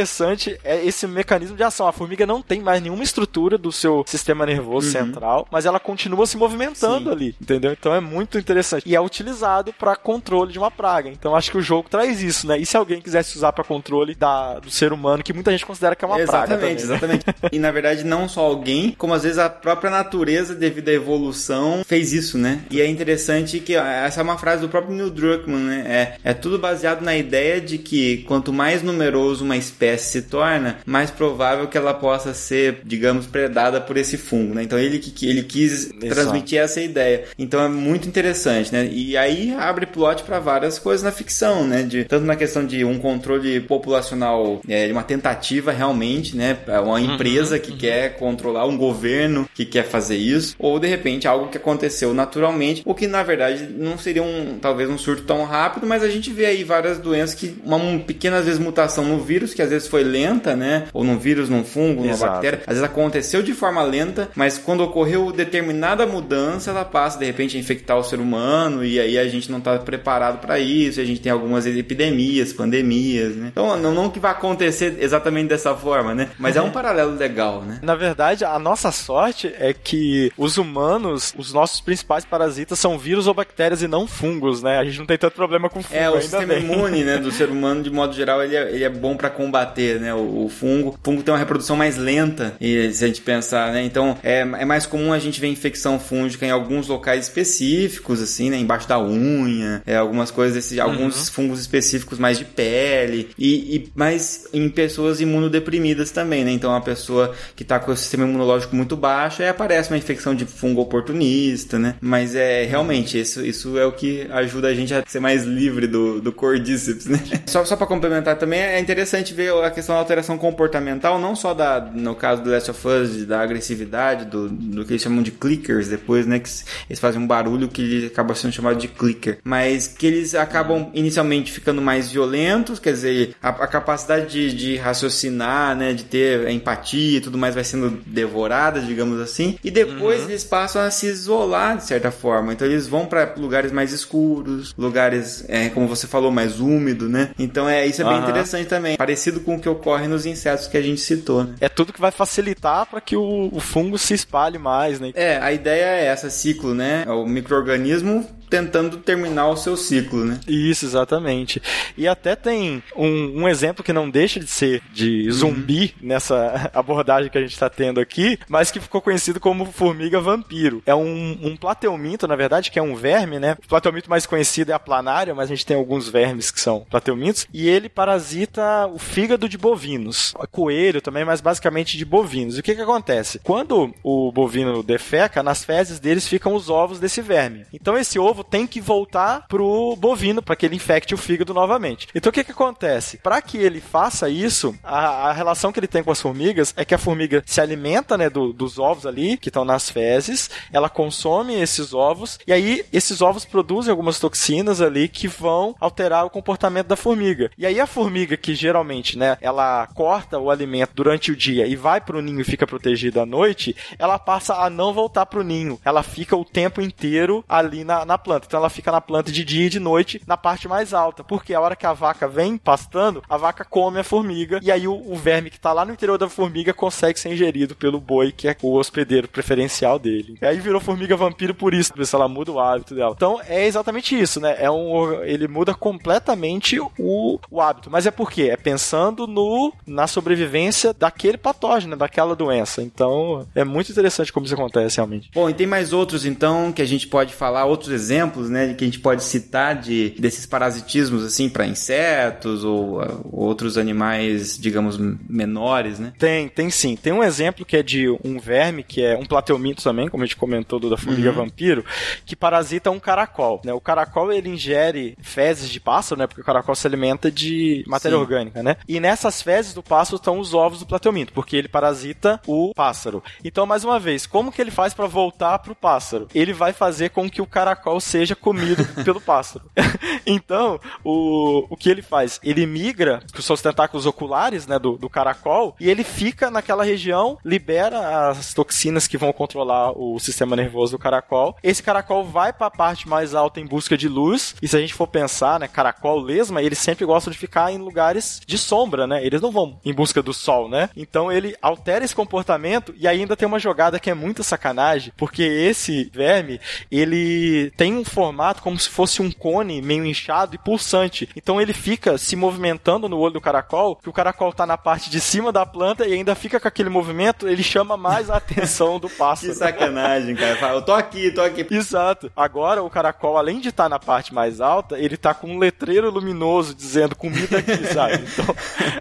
é esse mecanismo de ação. A formiga não tem mais nenhuma estrutura do seu sistema nervoso uhum. central, mas ela continua se movimentando Sim. ali, entendeu? Então é muito interessante. E é utilizado para controle de uma praga. Então acho que o jogo traz isso, né? E se alguém quisesse usar para controle da, do ser humano, que muita gente considera que é uma exatamente, praga. Também, né? Exatamente, E na verdade, não só alguém, como às vezes a própria natureza, devido à evolução, fez isso, né? E é interessante que essa é uma frase do próprio Neil Druckmann, né? É, é tudo baseado na ideia de que quanto mais numeroso uma espécie se torna, mais provável que ela possa ser, digamos, predada por esse fungo, né? Então ele, ele quis Exato. transmitir essa ideia. Então é muito interessante, né? E aí abre plot para várias coisas na ficção, né? De, tanto na questão de um controle populacional, é, uma tentativa realmente, né? Uma uhum, empresa uhum, que uhum. quer controlar, um governo que quer fazer isso, ou de repente algo que aconteceu naturalmente, o que na verdade não seria um, talvez um surto tão rápido, mas a gente vê aí várias doenças que uma, uma pequena às vezes mutação no vírus, que às vezes foi lenta, né? Ou num vírus, num fungo, numa Exato. bactéria, às vezes aconteceu de forma lenta, mas quando ocorreu determinada mudança, ela passa de repente a infectar o ser humano e aí a gente não está preparado para isso, a gente tem algumas epidemias, pandemias, né? Então, não, não que vai acontecer exatamente dessa forma, né? Mas é um paralelo legal, né? Na verdade, a nossa sorte é que os humanos, os nossos principais parasitas são vírus ou bactérias e não fungos, né? A gente não tem tanto problema com fungo É, o sistema bem. imune, né, do <laughs> ser humano, de modo geral, ele é, ele é bom para combater combater, né, o, o, fungo. O fungo tem uma reprodução mais lenta, e se a gente pensar, né, então é, é mais comum a gente ver infecção fúngica em alguns locais específicos, assim, né, embaixo da unha, é, algumas coisas, desses, uhum. alguns fungos específicos mais de pele, e, e mais em pessoas imunodeprimidas também, né, então a pessoa que está com o sistema imunológico muito baixo, aí aparece uma infecção de fungo oportunista, né, mas é realmente, isso, isso é o que ajuda a gente a ser mais livre do, do cordíceps, né. <laughs> Só, só para complementar também, é interessante ver a questão da alteração comportamental, não só da, no caso do Last of Us, da agressividade, do, do que eles chamam de clickers depois, né, que eles fazem um barulho que acaba sendo chamado de clicker, mas que eles acabam inicialmente ficando mais violentos, quer dizer, a, a capacidade de, de, raciocinar, né, de ter empatia e tudo mais vai sendo devorada, digamos assim, e depois uhum. eles passam a se isolar de certa forma, então eles vão para lugares mais escuros, lugares, é, como você falou, mais úmido, né, então é isso é bem uhum. interessante também, parecido com o que ocorre nos insetos que a gente citou, né? É tudo que vai facilitar para que o, o fungo se espalhe mais, né? É, a ideia é essa, ciclo, né, é o microorganismo tentando terminar o seu ciclo, né? Isso, exatamente. E até tem um, um exemplo que não deixa de ser de zumbi uhum. nessa <laughs> abordagem que a gente está tendo aqui, mas que ficou conhecido como formiga vampiro. É um, um plateuminto, na verdade, que é um verme, né? O plateuminto mais conhecido é a planária, mas a gente tem alguns vermes que são plateumintos, e ele parasita o fígado de bovinos. Coelho também, mas basicamente de bovinos. E o que que acontece? Quando o bovino defeca, nas fezes deles ficam os ovos desse verme. Então esse ovo tem que voltar pro bovino para que ele infecte o fígado novamente. Então o que que acontece? Para que ele faça isso, a, a, relação que ele tem com as formigas é que a formiga se alimenta, né, do, dos ovos ali que estão nas fezes, ela consome esses ovos e aí esses ovos produzem algumas toxinas ali que vão alterar o comportamento da formiga. E aí a formiga que geralmente, né, ela corta o alimento durante o dia e vai pro ninho e fica protegida à noite, ela passa a não voltar pro ninho. Ela fica o tempo inteiro ali na, na planta. Então ela fica na planta de dia e de noite, na parte mais alta. Porque a hora que a vaca vem pastando, a vaca come a formiga e aí o, o verme que está lá no interior da formiga consegue ser ingerido pelo boi, que é o hospedeiro preferencial dele. E aí virou formiga vampiro por isso, se ela muda o hábito dela. Então é exatamente isso, né? É um, ele muda completamente o, o hábito. Mas é por quê? É pensando no, na sobrevivência daquele patógeno, daquela doença. Então é muito interessante como isso acontece realmente. Bom, e tem mais outros então que a gente pode falar, outros exemplos exemplos, né, que a gente pode citar de desses parasitismos assim para insetos ou uh, outros animais, digamos, menores, né? Tem, tem sim. Tem um exemplo que é de um verme que é um plateuminto também, como a gente comentou do da formiga uhum. vampiro, que parasita um caracol, né? O caracol ele ingere fezes de pássaro, né? Porque o caracol se alimenta de matéria sim. orgânica, né? E nessas fezes do pássaro estão os ovos do plateuminto, porque ele parasita o pássaro. Então, mais uma vez, como que ele faz para voltar pro pássaro? Ele vai fazer com que o caracol seja comido <laughs> pelo pássaro. <laughs> então, o, o que ele faz? Ele migra com seus tentáculos oculares, né, do, do caracol, e ele fica naquela região, libera as toxinas que vão controlar o sistema nervoso do caracol. Esse caracol vai para a parte mais alta em busca de luz, e se a gente for pensar, né, caracol, lesma, eles sempre gostam de ficar em lugares de sombra, né? Eles não vão em busca do sol, né? Então ele altera esse comportamento e ainda tem uma jogada que é muita sacanagem, porque esse verme, ele tem um formato como se fosse um cone meio inchado e pulsante. Então ele fica se movimentando no olho do caracol, que o caracol tá na parte de cima da planta e ainda fica com aquele movimento, ele chama mais a atenção do pássaro. que sacanagem, cara. Eu tô aqui, tô aqui. Exato. Agora o caracol, além de estar tá na parte mais alta, ele tá com um letreiro luminoso dizendo comida aqui, <laughs> sabe? Então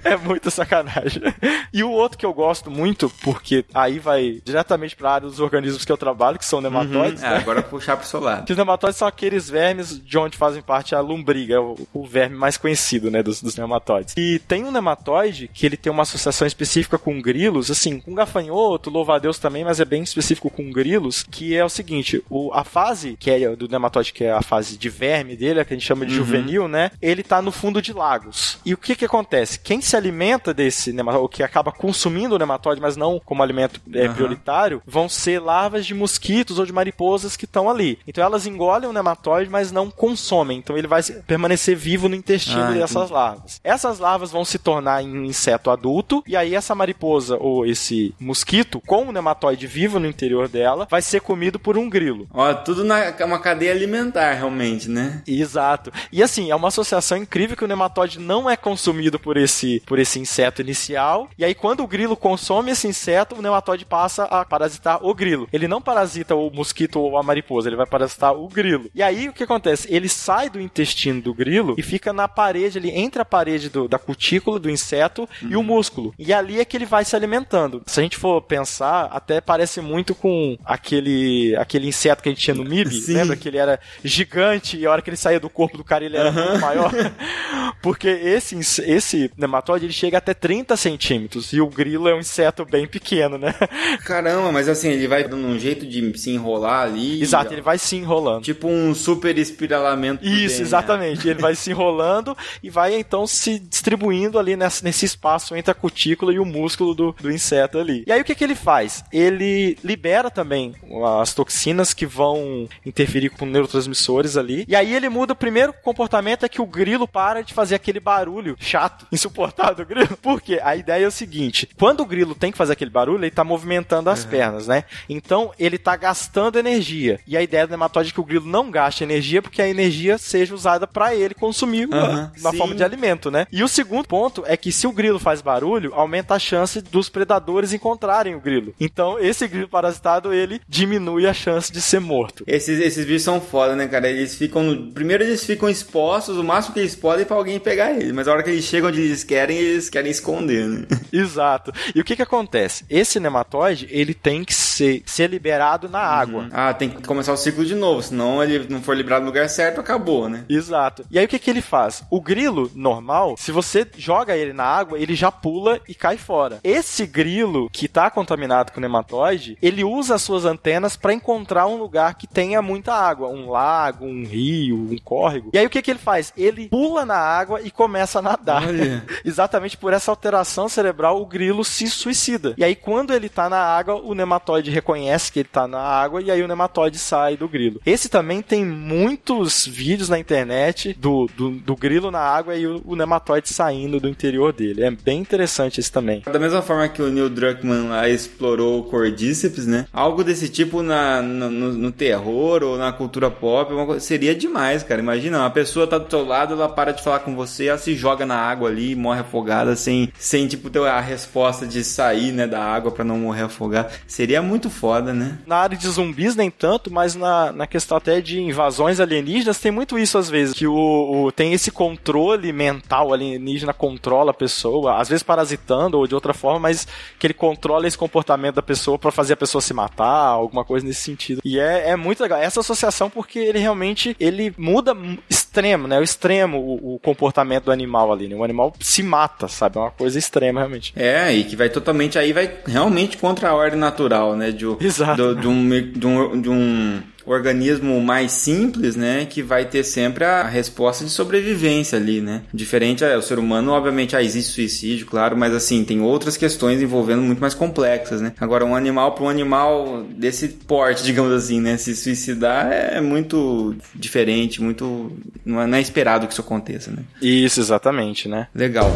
é muita sacanagem. E o outro que eu gosto muito, porque aí vai diretamente para a área dos organismos que eu trabalho, que são nematóides. Uhum. É, né? agora puxar pro seu lado. Que os nematóides são aqueles vermes de onde fazem parte a lombriga, o, o verme mais conhecido, né, dos, dos, nematóides. E tem um nematóide que ele tem uma associação específica com grilos, assim, com gafanhoto, louva-a-Deus também, mas é bem específico com grilos, que é o seguinte, o, a fase que é do nematóide, que é a fase de verme dele, que a gente chama de uhum. juvenil, né, ele tá no fundo de lagos. E o que que acontece? Quem se alimenta desse nematóide, ou que acaba consumindo o nematóide, mas não como alimento é, uhum. prioritário, vão ser larvas de mosquitos ou de mariposas que estão ali. Então elas engordam engolem o nematóide, mas não consomem. Então ele vai permanecer vivo no intestino Ah, dessas entendi. larvas. Essas larvas vão se tornar em inseto adulto, e aí essa mariposa ou esse mosquito, com o nematóide vivo no interior dela, vai ser comido por um grilo. Ó, tudo na é uma cadeia alimentar, realmente, né? Exato. E assim, é uma associação incrível que o nematóide não é consumido por esse, por esse inseto inicial. E aí, quando o grilo consome esse inseto, o nematóide passa a parasitar o grilo. Ele não parasita o mosquito ou a mariposa, ele vai parasitar o grilo. E aí, o que acontece? Ele sai do intestino do grilo e fica na parede ali, entre a parede do- da cutícula do inseto e o músculo. E ali é que ele vai se alimentando. Se a gente for pensar, até parece muito com aquele, aquele inseto que a gente tinha no MIB. Sim. Lembra que ele era gigante e a hora que ele saía do corpo do cara ele era muito maior? <laughs> Porque esse, esse nematóide ele chega até 30 centímetros e o grilo é um inseto bem pequeno, né? Caramba, mas assim, ele vai dando um jeito de se enrolar ali. Exato, ele vai se enrolando. Tipo um super espiralamento. Isso, DNA. exatamente. Ele vai <laughs> se enrolando e vai então se distribuindo ali nesse, nesse espaço entre a cutícula e o músculo do, do inseto ali. E aí o que, que ele faz? Ele libera também as toxinas que vão interferir com neurotransmissores ali. E aí ele muda. O primeiro comportamento é que o grilo para de fazer aquele barulho chato, <laughs> insuportável do grilo. Por quê? A ideia é o seguinte: quando o grilo tem que fazer aquele barulho, ele tá movimentando as pernas, né? Então ele tá gastando energia. E a ideia do nematóide é que o grilo não gaste energia porque a energia seja usada para ele consumir Aham, na sim. forma de alimento, né? E o segundo ponto é que se o grilo faz barulho, aumenta a chance dos predadores encontrarem o grilo. Então esse grilo parasitado ele diminui a chance de ser morto. Esses, esses bichos são foda, né, cara? Eles ficam. no- Primeiro eles ficam expostos o máximo que eles podem pra alguém pegar eles. Mas a hora que eles chegam onde eles querem, eles querem esconder, né? <laughs> Exato. E o que que acontece? Esse nematóide, ele tem que ser, ser liberado na água. Ah, tem que começar o ciclo de novo. Senão ele não for liberado no lugar certo, acabou, né? Exato. E aí o que que ele faz? O grilo normal, se você joga ele na água, ele já pula e cai fora. Esse grilo que tá contaminado com nematóide, ele usa as suas antenas para encontrar um lugar que tenha muita água, um lago, um rio, um córrego. E aí o que que ele faz? Ele pula na água e começa a nadar. <laughs> Exatamente por essa alteração cerebral, o grilo se suicida. E aí quando ele tá na água, o nematóide reconhece que ele tá na água e aí o nematóide sai do grilo. Esse também tem muitos vídeos na internet do, do, do grilo na água e o, o nematóide saindo do interior dele. É bem interessante esse também. Da mesma forma que o Neil Druckmann lá explorou o cordíceps, né? Algo desse tipo na, no, no- terror ou na cultura pop coisa- seria demais, cara. Imagina, uma pessoa tá do seu lado, ela para de falar com você, ela se joga na água ali e morre afogada sem, sem tipo, ter a resposta de sair, né, da água pra não morrer afogada. Seria muito foda, né? Na área de zumbis, nem tanto, mas na, na questão até de invasões alienígenas, tem muito isso às vezes. Que o, o- tem esse controle mental alienígena, controla a pessoa, às vezes parasitando ou de outra forma, mas que ele controla esse comportamento da pessoa pra fazer a pessoa se matar, alguma coisa nesse sentido. E é, é muito legal. Essa associação, porque ele realmente ele muda extremo, né? O extremo, o, o comportamento do animal ali, né? O animal se mata, sabe? É uma coisa extrema, realmente. É, e que vai totalmente aí, vai realmente contra a ordem natural, né? De, Exato. do- de, um, de, um, de um organismo mais simples, né? Que vai ter sempre a resposta de sobrevivência ali, né? Diferente, é, o ser humano, obviamente, ah, existe suicídio, claro, mas assim, tem outras questões envolvendo muito mais complexas, né? Agora, um animal para um animal desse porte, <laughs> digamos assim, né? Se suicidar é muito diferente, muito. Não é, não é esperado que isso aconteça, né? Isso, exatamente, né? Legal.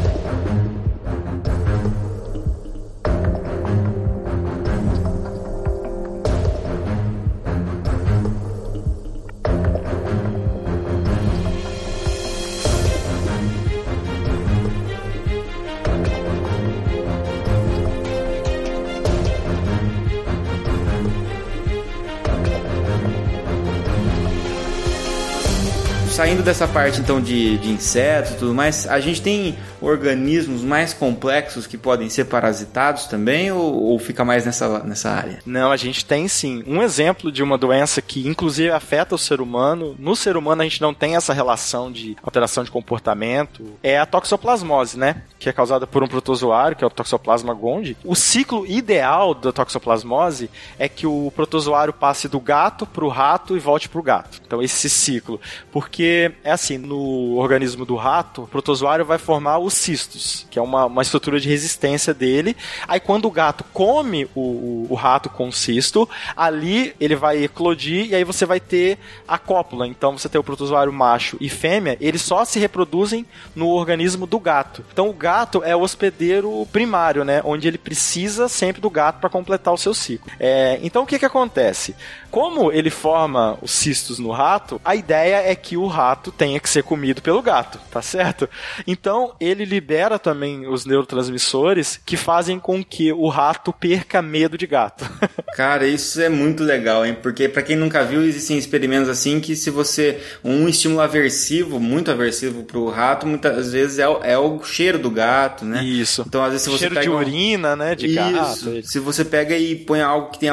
Saindo dessa parte então de, de insetos e tudo mais, a gente tem organismos mais complexos que podem ser parasitados também ou, ou fica mais nessa, nessa área? Não, a gente tem sim. Um exemplo de uma doença que inclusive afeta o ser humano. No ser humano a gente não tem essa relação de alteração de comportamento. É a toxoplasmose, né? Que é causada por um protozoário, que é o Toxoplasma gondii. O ciclo ideal da toxoplasmose é que o protozoário passe do gato pro rato e volte pro gato. Então esse ciclo. Porque É assim, no organismo do rato, o protozoário vai formar os cistos, que é uma, uma estrutura de resistência dele. Aí quando o gato come o, o, o rato com o cisto, ali ele vai eclodir e aí você vai ter a cópula. Então você tem o protozoário macho e fêmea, eles só se reproduzem no organismo do gato. Então o gato é o hospedeiro primário, né? Onde ele precisa sempre do gato para completar o seu ciclo. É, então o que que acontece? Como ele forma os cistos no rato, a ideia é que o rato tenha que ser comido pelo gato, tá certo? Então ele libera também os neurotransmissores que fazem com que o rato perca medo de gato. <laughs> Cara, isso é muito legal, hein? Porque para quem nunca viu, existem experimentos assim que se você um estímulo aversivo, muito aversivo pro rato, muitas vezes é o, é o cheiro do gato, né? Isso. Então às vezes se você Cheiro pega de um- urina, né? De Isso. gato. Se você pega e põe algo que tem,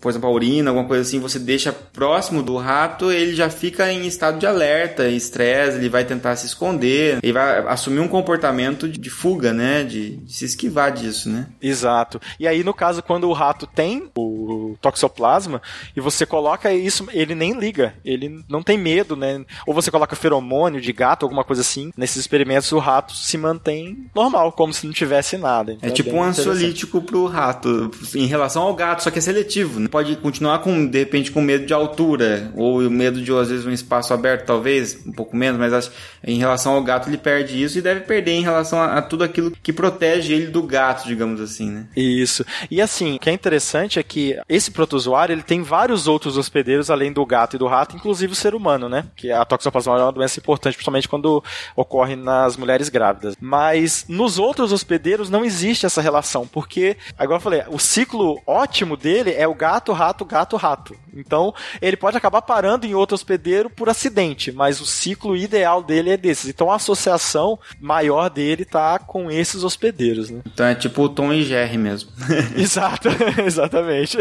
por exemplo, a urina, alguma coisa assim, você deixa próximo do rato, ele já fica em estado de alerta, estresse, ele vai tentar se esconder, ele vai assumir um comportamento de, fuga, né? De, de se esquivar disso, né? Exato. E aí, no caso, quando o rato tem o toxoplasma e você coloca isso, ele nem liga, ele não tem medo, né? Ou você coloca feromônio de gato, alguma coisa assim. Nesses experimentos, o rato se mantém normal, como se não tivesse nada. Então, É tipo bem um ansiolítico pro rato, em relação ao gato, só que é seletivo. né? Pode continuar com, de repente, com medo de altura, ou medo de, às vezes, um espaço aberto, talvez, um pouco menos, mas acho, em relação ao gato ele perde isso e deve perder em relação a, a tudo aquilo que protege ele do gato, digamos assim, né? Isso. E assim, o que é interessante é que esse protozoário ele tem vários outros hospedeiros além do gato e do rato, inclusive o ser humano, né? Que a toxoplasmose é uma doença importante, principalmente quando ocorre nas mulheres grávidas. Mas nos outros hospedeiros não existe essa relação, porque, agora eu falei, o ciclo ótimo dele é o gato, rato, gato, rato. Então, ele pode acabar parando em outro hospedeiro por acidente, mas o ciclo ideal dele é desses. Então, a associação maior dele tá com esses hospedeiros, né? Então é tipo o Tom e Jerry mesmo. <laughs> Exato, <laughs> exatamente.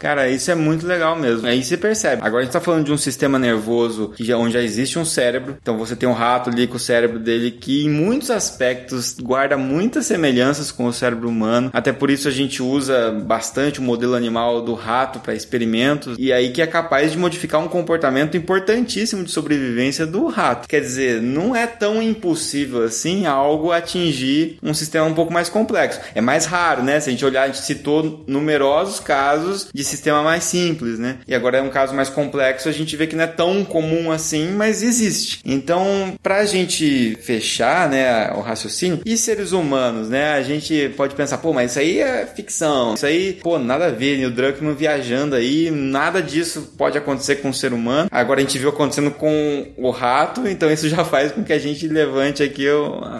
Cara, isso é muito legal mesmo. Aí você percebe. Agora a gente tá falando de um sistema nervoso que já, onde já existe um cérebro. Então você tem um rato ali com o cérebro dele que em muitos aspectos guarda muitas semelhanças com o cérebro humano. Até por isso a gente usa bastante o modelo animal do rato para experimentos. E aí que é capaz de modificar um comportamento importantíssimo de sobrevivência do rato. Quer dizer, não é tão impossível assim algo atingir um sistema um pouco mais complexo. É mais raro, né? Se a gente olhar, a gente citou numerosos casos de sistema mais simples, né? E agora é um caso mais complexo, a gente vê que não é tão comum assim, mas existe. Então, pra gente fechar, né, o raciocínio, e seres humanos, né? A gente pode pensar, pô, mas isso aí é ficção. Isso aí, pô, nada a ver, Neil Druckmann viajando aí, nada disso pode acontecer com o ser humano. Agora a gente viu acontecendo com o rato, então isso já faz com que a gente levante aqui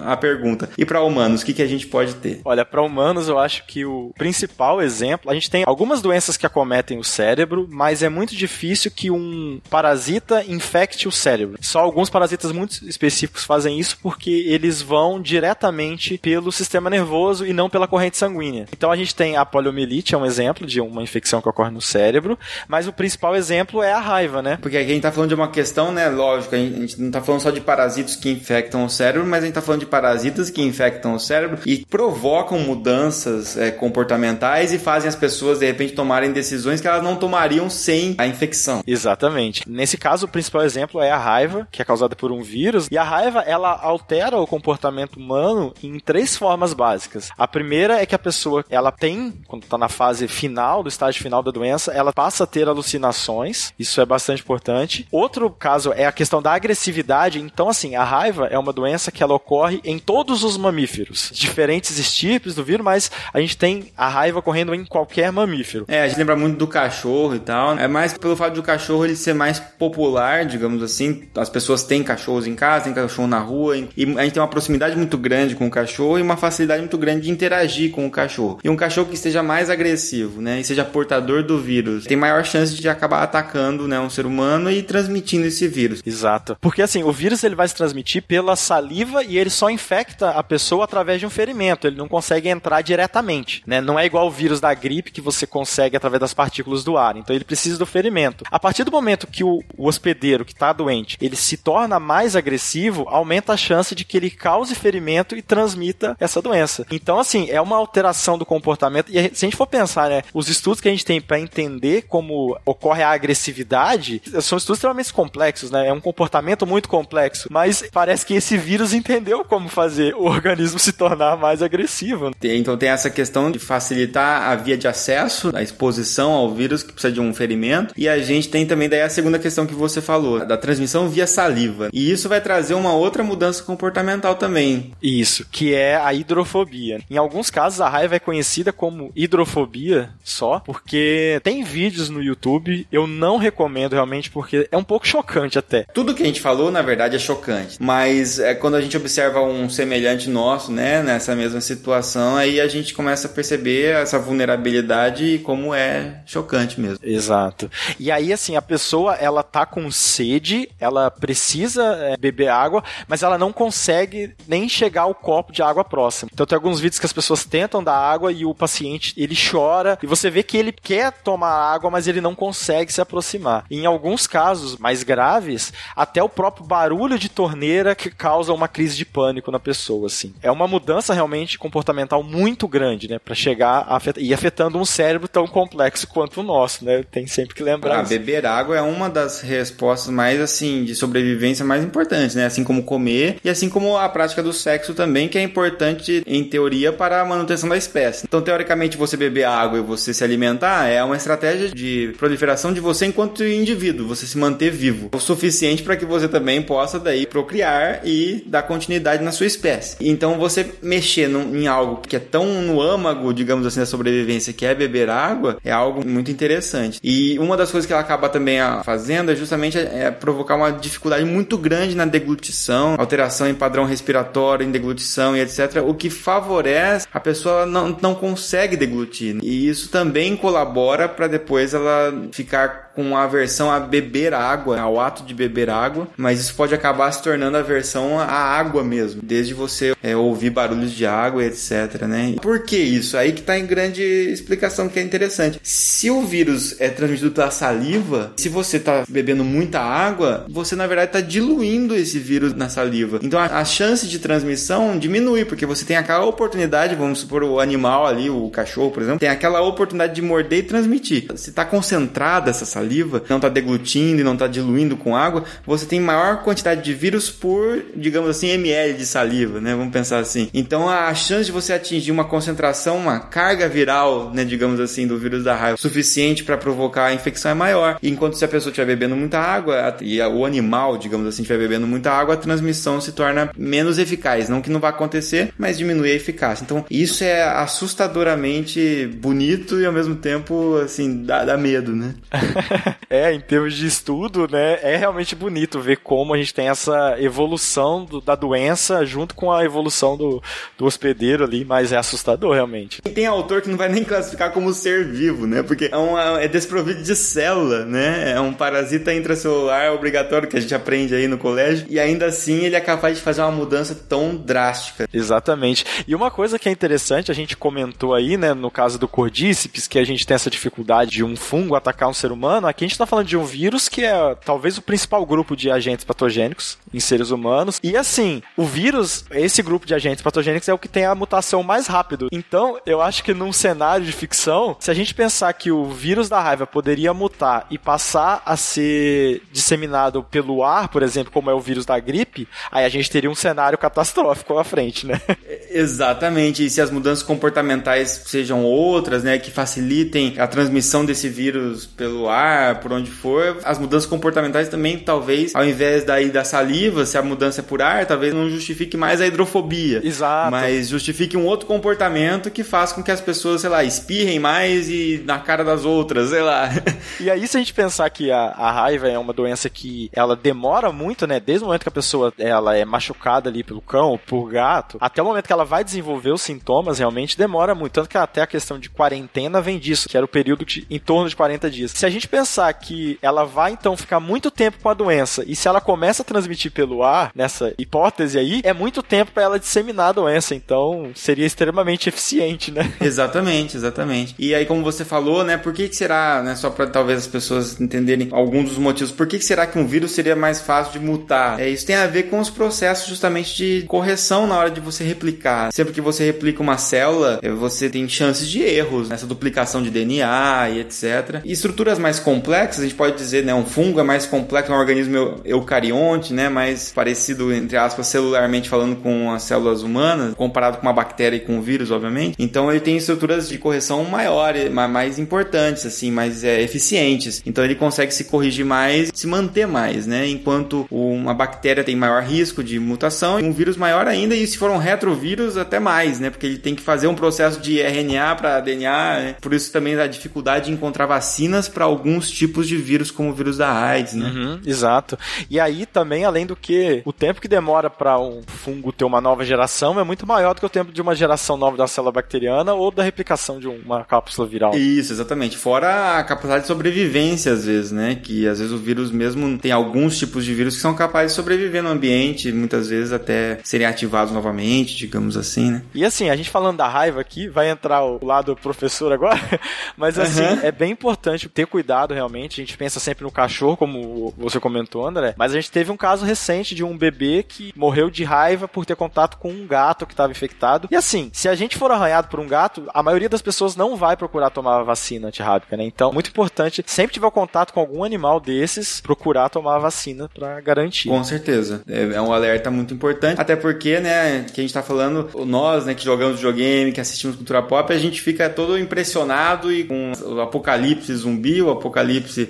a pergunta. E pra humanos, o que, que a gente pode ter? Olha, para humanos eu acho que o principal exemplo, a gente tem algumas doenças que acometem o cérebro, mas é muito difícil que um parasita infecte o cérebro. Só alguns parasitas muito específicos fazem isso porque eles vão diretamente pelo sistema nervoso e não pela corrente sanguínea. Então a gente tem a poliomielite, é um exemplo de uma infecção que ocorre no cérebro, mas o principal exemplo é a raiva, né? Porque aqui a gente tá falando de uma questão, né, lógica, gente a gente não tá falando só de parasitos que infectam o cérebro, mas a gente tá falando de parasitas que infectam o cérebro e provocam mudanças é, comportamentais e fazem as pessoas, de repente, tomarem decisões que elas não tomariam sem a infecção. Exatamente. Nesse caso, o principal exemplo é a raiva, que é causada por um vírus. E a raiva, ela altera o comportamento humano em três formas básicas. A primeira é que a pessoa, ela tem, quando está na fase final, do estágio final da doença, ela passa a ter alucinações. Isso é bastante importante. Outro caso é a questão da agressividade. Então, assim, a raiva é uma doença que ela ocorre em todos os mamíferos. Diferentes estirpes do vírus, mas a gente tem a raiva ocorrendo em qualquer mamífero. É, a gente lembra muito do cachorro e tal. É mais pelo fato do cachorro ele ser mais popular, digamos assim. As pessoas têm cachorros em casa, tem cachorro na rua. E a gente tem uma proximidade muito grande com o cachorro e uma facilidade muito grande de interagir com o cachorro. E um cachorro que esteja mais agressivo, né? E seja portador do vírus, tem maior chance de acabar atacando né, um ser humano e transmitindo esse vírus. Exato. Porque assim, o vírus ele vai se transmitir pela saliva e ele só infecta a pessoa através de um ferimento. Ele não consegue entrar diretamente, né? Não é igual o vírus da gripe que você consegue através das partículas do ar. Então ele precisa do ferimento. A partir do momento que o, o hospedeiro que está doente, ele se torna mais agressivo, aumenta a chance de que ele cause ferimento e transmita essa doença. Então assim, é uma alteração do comportamento e se a gente for pensar, né, os estudos que a gente tem para entender como ocorre a agressividade, são estudos extremamente complexos, né? É um comportamento muito complexo, mas parece que esse vírus entendeu como fazer o organismo se tornar mais agressivo. Então tem essa questão de facilitar a via de acesso, a exposição ao vírus que precisa de um ferimento, e a gente tem também daí a segunda questão que você falou, da transmissão via saliva. E isso vai trazer uma outra mudança comportamental também. Isso, que é a hidrofobia. Em alguns casos a raiva é conhecida como hidrofobia só, porque tem vídeos no YouTube, eu não recomendo realmente porque é um pouco chocante até. Tudo que a gente falou, na verdade, é chocante, mas é quando a gente observa um semelhante nosso, né, nessa mesma situação, aí a gente começa a perceber essa vulnerabilidade e como é chocante mesmo. Exato. E aí, assim, a pessoa, ela tá com sede, ela precisa é, beber água, mas ela não consegue nem chegar ao copo de água próximo. Então tem alguns vídeos que as pessoas tentam dar água e o paciente, ele chora, e você vê que ele quer tomar água, mas ele não consegue se aproximar. E em alguns casos mais graves, até o próprio barulho de torneira que causa uma crise de pânico na pessoa, assim. É uma mudança realmente comportamental muito grande, né, para chegar a afetar, e afetando um cérebro tão complexo quanto o nosso, né? Tem sempre que lembrar. Ah, beber água é uma das respostas mais assim de sobrevivência mais importantes, né? Assim como comer e assim como a prática do sexo também, que é importante em teoria para a manutenção da espécie. Então, teoricamente, você beber água e você se alimentar é uma estratégia de proliferação de você enquanto indivíduo, você se manter vivo, o suficiente para que você também possa daí procriar e dar continuidade na sua espécie. Então, você mexer num, em algo que é tão no âmago, digamos assim, da sobrevivência, que é beber água, é algo muito interessante. E uma das coisas que ela acaba também ah, fazendo é justamente é provocar uma dificuldade muito grande na deglutição, alteração em padrão respiratório, em deglutição e etc., o que favorece a pessoa não, não consegue deglutir. E isso também colabora para depois ela ficar com aversão a beber água, ao ato de beber água, mas isso pode acabar se tornando aversão à água mesmo, desde você é, ouvir barulhos de água, etc, né? Por que isso? Aí que tá em grande explicação que é interessante. Se o vírus é transmitido pela saliva, se você tá bebendo muita água, você na verdade tá diluindo esse vírus na saliva. Então a, a chance de transmissão diminui, porque você tem aquela oportunidade, vamos supor o animal ali, o cachorro, por exemplo, tem aquela oportunidade de morder e transmitir. Se tá concentrada essa saliva, saliva, não está deglutindo e não está diluindo com água, você tem maior quantidade de vírus por, digamos assim, ml de saliva, né? Vamos pensar assim. Então a chance de você atingir uma concentração, uma carga viral, né, digamos assim, do vírus da raiva suficiente para provocar a infecção é maior. Enquanto se a pessoa estiver bebendo muita água e o animal, digamos assim, estiver bebendo muita água, a transmissão se torna menos eficaz. Não que não vá acontecer, mas diminui a eficácia. Então isso é assustadoramente bonito e ao mesmo tempo, assim, dá, dá medo, né? <laughs> <laughs> é, em termos de estudo, né, é realmente bonito ver como a gente tem essa evolução do, da doença junto com a evolução do, do hospedeiro ali, mas é assustador realmente. E tem autor que não vai nem classificar como ser vivo, né, porque é, uma, é desprovido de célula, né, é um parasita intracelular obrigatório que a gente aprende aí no colégio, e ainda assim ele é capaz de fazer uma mudança tão drástica. Exatamente. E uma coisa que é interessante, a gente comentou aí, né, no caso do cordíceps, que a gente tem essa dificuldade de um fungo atacar um ser humano, aqui a gente está falando de um vírus que é talvez o principal grupo de agentes patogênicos em seres humanos. E assim, o vírus, esse grupo de agentes patogênicos é o que tem a mutação mais rápido. Então, eu acho que num cenário de ficção, se a gente pensar que o vírus da raiva poderia mutar e passar a ser disseminado pelo ar, por exemplo, como é o vírus da gripe, aí a gente teria um cenário catastrófico à frente, né? <laughs> Exatamente. E se as mudanças comportamentais sejam outras, né, que facilitem a transmissão desse vírus pelo ar, por onde for, as mudanças comportamentais também, talvez, ao invés daí da saliva, se a mudança é por ar, talvez não justifique mais a hidrofobia. Exato. Mas justifique um outro comportamento que faz com que as pessoas, sei lá, espirrem mais e na cara das outras, sei lá. <laughs> E aí, se a gente pensar que a, a raiva é uma doença que ela demora muito, né? Desde o momento que a pessoa ela é machucada ali pelo cão por gato, até o momento que ela vai desenvolver os sintomas, realmente demora muito. Tanto que até a questão de quarentena vem disso, que era o período de, em torno de 40 dias. Se a gente pensar pensar que ela vai então ficar muito tempo com a doença e se ela começa a transmitir pelo ar, nessa hipótese aí, é muito tempo para ela disseminar a doença, então seria extremamente eficiente, né? <laughs> Exatamente, exatamente. E aí, como você falou, né, por que, que será, né, só para talvez as pessoas entenderem alguns dos motivos, por que, que será que um vírus seria mais fácil de mutar? É, isso tem a ver com os processos justamente de correção na hora de você replicar. Sempre que você replica uma célula, é, você tem chances de erros nessa duplicação de DNA e etc. E estruturas mais complexas complexas, a gente pode dizer, né, um fungo é mais complexo, um organismo eucarionte, né? Mais parecido, entre aspas, celularmente falando com as células humanas, comparado com uma bactéria e com um vírus, obviamente. Então ele tem estruturas de correção maiores, mais importantes, assim, mais é, eficientes. Então ele consegue se corrigir mais, se manter mais, né? Enquanto uma bactéria tem maior risco de mutação, um vírus maior ainda, e se for um retrovírus, até mais, né? Porque ele tem que fazer um processo de RNA para DNA, né? Por isso também a dificuldade de encontrar vacinas para alguns tipos de vírus, como o vírus da AIDS, né? Uhum, exato. E aí também, além do que o tempo que demora para um fungo ter uma nova geração é muito maior do que o tempo de uma geração nova da célula bacteriana ou da replicação de uma cápsula viral. Isso, exatamente. Fora a capacidade de sobrevivência, às vezes, né? Que às vezes o vírus mesmo tem alguns tipos de vírus que são capazes de sobreviver no ambiente, muitas vezes até serem ativados novamente, digamos assim, né? E assim, a gente falando da raiva aqui, vai entrar o lado professor agora, <laughs> mas assim, uhum. é bem importante ter cuidado realmente. A gente pensa sempre no cachorro, como você comentou, André, mas a gente teve um caso recente de um bebê que morreu de raiva por ter contato com um gato que estava infectado. E assim, se a gente for arranhado por um gato, a maioria das pessoas não vai procurar tomar vacina antirrábica, né? Então, muito importante, sempre tiver contato com algum animal desses, procurar tomar vacina para garantir. Com certeza. É, é, um alerta muito importante, até porque, né, que a gente tá falando, nós, né, que jogamos videogame, que assistimos cultura pop, a gente fica todo impressionado e com o apocalipse zumbi, o apocalipse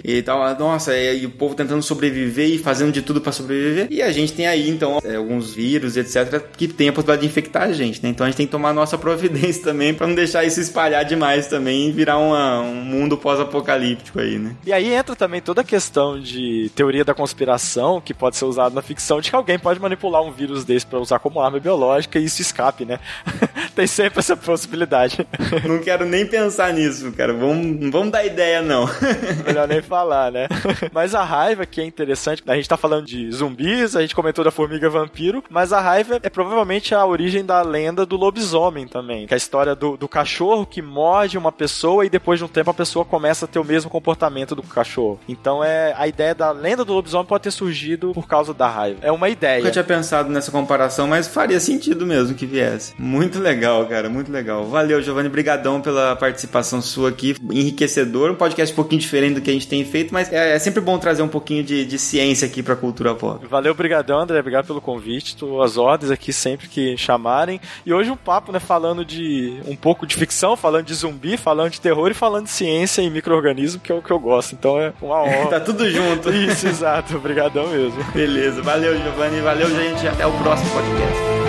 e tal, nossa, e, e o povo tentando sobreviver e fazendo de tudo para sobreviver. E a gente tem aí, então, é, alguns vírus, etc, que tem a possibilidade de infectar a gente, né? Então a gente tem que tomar nossa <laughs> providência também para não deixar isso espalhar demais também e virar uma, um mundo pós-apocalíptico aí, né? E aí entra também toda a questão de teoria da conspiração que pode ser usada na ficção de que alguém pode manipular um vírus desse para usar como arma biológica e isso escape, né? <laughs> Tem sempre essa possibilidade. Não quero nem pensar nisso, cara. Vamos, não vamos dar ideia, não. <laughs> <laughs> Melhor nem falar, né? Mas a raiva que é interessante, a gente tá falando de zumbis, a gente comentou da formiga vampiro, mas a raiva é provavelmente a origem da lenda do lobisomem também, que é a história do, do cachorro que morde uma pessoa e depois de um tempo a pessoa começa a ter o mesmo comportamento do cachorro. Então é a ideia da lenda do lobisomem pode ter surgido por causa da raiva. É uma ideia. Eu tinha pensado nessa comparação, mas faria sentido mesmo que viesse. Muito legal, cara, muito legal. Valeu, Giovanni, brigadão pela participação sua aqui, enriquecedor, um podcast um pouquinho diferente do que a gente tem feito, mas é, é sempre bom trazer um pouquinho de, de ciência aqui pra cultura pop. Valeu, brigadão, André, obrigado pelo convite, tô às ordens aqui sempre que chamarem. E hoje um papo, né, falando de um pouco de ficção, falando de zumbi, falando de terror e falando de ciência e microorganismo, que é o que eu gosto. Então é uma <laughs> honra. tá tudo junto. Isso, exato. Obrigadão mesmo. Beleza. Valeu, Giovanni. Valeu, gente. Até o próximo podcast.